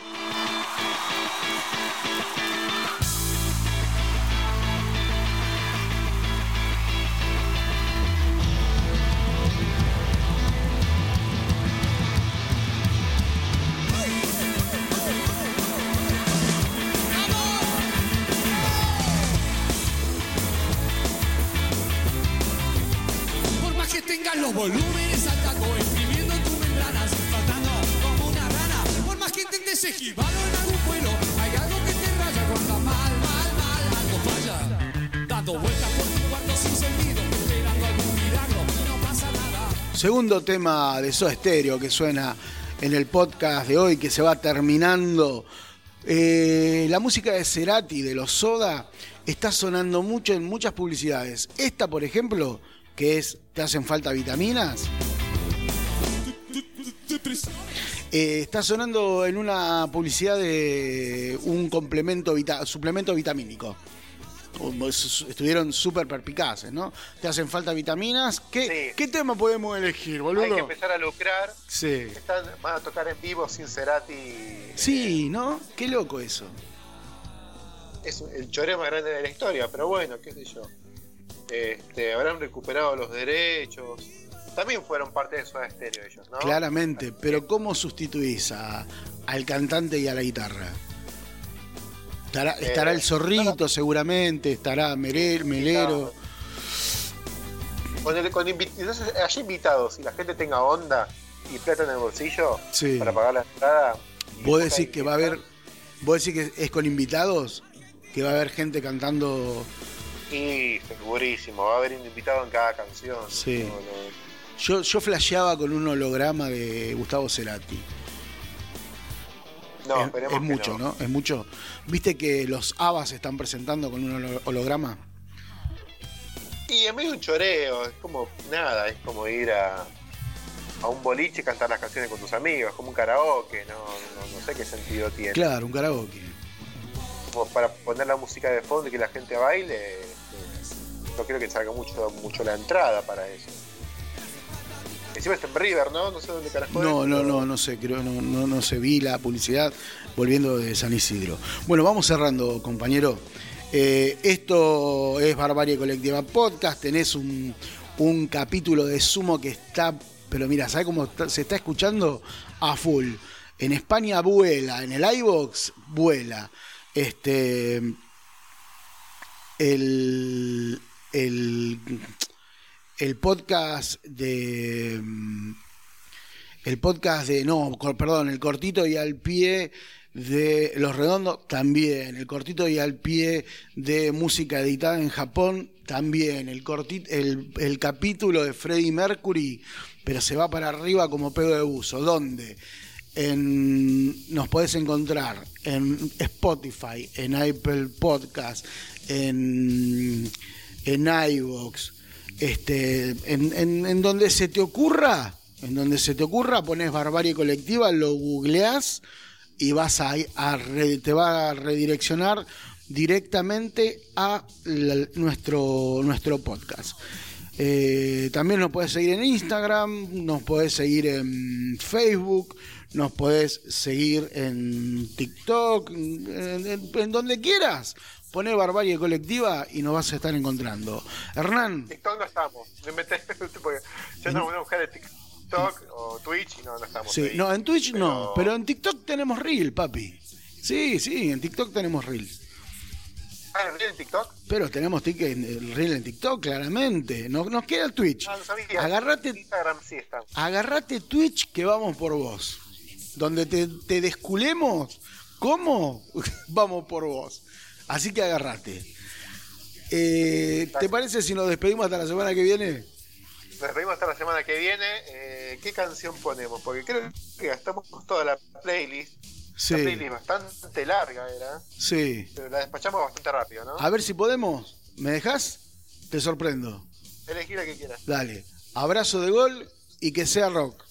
Speaker 3: Volúmenes al taco, exprimiendo tus membranas, faltando como una rana. Por más que intentes esquivarlo en algún vuelo, hay algo que te raya cuando mal, mal, mal, algo falla. Dando vueltas por tu cuarto sin sentido, esperando algún milagro, no pasa nada.
Speaker 1: Segundo tema de Soda Stereo que suena en el podcast de hoy, que se va terminando. Eh, la música de Cerati, de los Soda, está sonando mucho en muchas publicidades. Esta, por ejemplo, que es ¿Te hacen falta vitaminas? Eh, está sonando en una publicidad de un complemento vita- suplemento vitamínico. Estuvieron súper perpicaces, ¿no? ¿Te hacen falta vitaminas? ¿Qué,
Speaker 2: Sí.
Speaker 1: ¿qué tema podemos elegir, boludo?
Speaker 2: Hay que empezar a lucrar.
Speaker 1: Sí.
Speaker 2: Están, van a tocar en vivo sin Cerati.
Speaker 1: Sí, ¿no? Qué loco eso.
Speaker 2: es el choreo más grande de la historia, pero bueno, qué sé yo. Este, habrán recuperado los derechos. También fueron parte de Soda Stereo ellos, ¿no?
Speaker 1: Claramente, pero ¿cómo sustituís a- al cantante y a la guitarra? Estará,
Speaker 2: Eh,
Speaker 1: estará el zorrito seguramente, estará Mere- Melero.
Speaker 2: Con el- con invi- entonces, haya invitados y la gente tenga onda y plata en el bolsillo
Speaker 1: Sí.
Speaker 2: para pagar la entrada.
Speaker 1: Vos decís que va a haber, vos decís que es con invitados, que va a haber gente cantando.
Speaker 2: Sí, segurísimo, va a haber un invitado en cada canción.
Speaker 1: Sí.
Speaker 2: No, no.
Speaker 1: Yo, yo flasheaba con un holograma de Gustavo Cerati.
Speaker 2: No,
Speaker 1: es,
Speaker 2: esperemos
Speaker 1: es mucho, ¿no? Es mucho. ¿Viste que los ABBA se están presentando con un holo- holograma?
Speaker 2: Y es medio un choreo, es como nada, es como ir a, a un boliche y cantar las canciones con tus amigos, como un karaoke, no, no, no sé qué sentido tiene.
Speaker 1: Claro, un karaoke.
Speaker 2: como para poner la música de fondo y que la gente baile, no creo que salga mucho, mucho la entrada para eso. Encima está en River, ¿no? No sé dónde carajo
Speaker 1: No,
Speaker 2: es,
Speaker 1: no,
Speaker 2: pero-
Speaker 1: no, no sé, creo, no, no, no se vi la publicidad volviendo de San Isidro. Bueno, vamos cerrando, compañero. Eh, esto es Barbarie Colectiva Podcast. Tenés un, un capítulo de Sumo que está, pero mira, ¿sabes cómo está- se está escuchando? A full. En España vuela, en el iBox vuela. Este. El. El. El podcast de. El podcast de. No, perdón, el cortito y al pie de Los Redondos también. El cortito y al pie de música editada en Japón también. El, corti- el, el capítulo de Freddie Mercury, pero se va para arriba como pedo de buzo. ¿Dónde? En, nos podés encontrar en Spotify, en Apple Podcast, en, en iVoox, este, en, en- en donde se te ocurra, en donde se te ocurra, pones Barbarie Colectiva, lo googleás y vas a, a te va a redireccionar directamente a nuestro, nuestro podcast. Eh, también nos puedes seguir en Instagram, nos puedes seguir en Facebook, nos puedes seguir en TikTok, en, en- en donde quieras. Poné Barbarie Colectiva y nos vas a estar encontrando. Hernán,
Speaker 2: TikTok no estamos. Me meté, porque yo no voy a buscar el TikTok o Twitch y no, no estamos.
Speaker 1: sí,
Speaker 2: ahí.
Speaker 1: no, en Twitch no, pero en TikTok tenemos Reel, papi. Sí, sí, en TikTok tenemos Reel.
Speaker 2: Ah, ¿en realidad en TikTok?
Speaker 1: Pero tenemos el Reel en TikTok, claramente. No- nos queda el Twitch.
Speaker 2: Ah, no sabía.
Speaker 1: Agarrate,
Speaker 2: Instagram sí está.
Speaker 1: agarrate Twitch que vamos por vos. Donde te, te desculemos, ¿cómo? vamos por vos. Así que agarrate. Eh, ¿Te parece si nos despedimos hasta la semana que viene?
Speaker 2: Nos despedimos hasta la semana que viene. Eh, ¿Qué canción ponemos? Porque creo que gastamos toda la playlist.
Speaker 1: Sí,
Speaker 2: La playlist bastante larga era,
Speaker 1: sí.
Speaker 2: pero la despachamos bastante rápido, ¿no?
Speaker 1: A ver si podemos. ¿Me dejas? Te sorprendo.
Speaker 2: Elegí la que quieras.
Speaker 1: Dale. Abrazo de gol y que sea rock.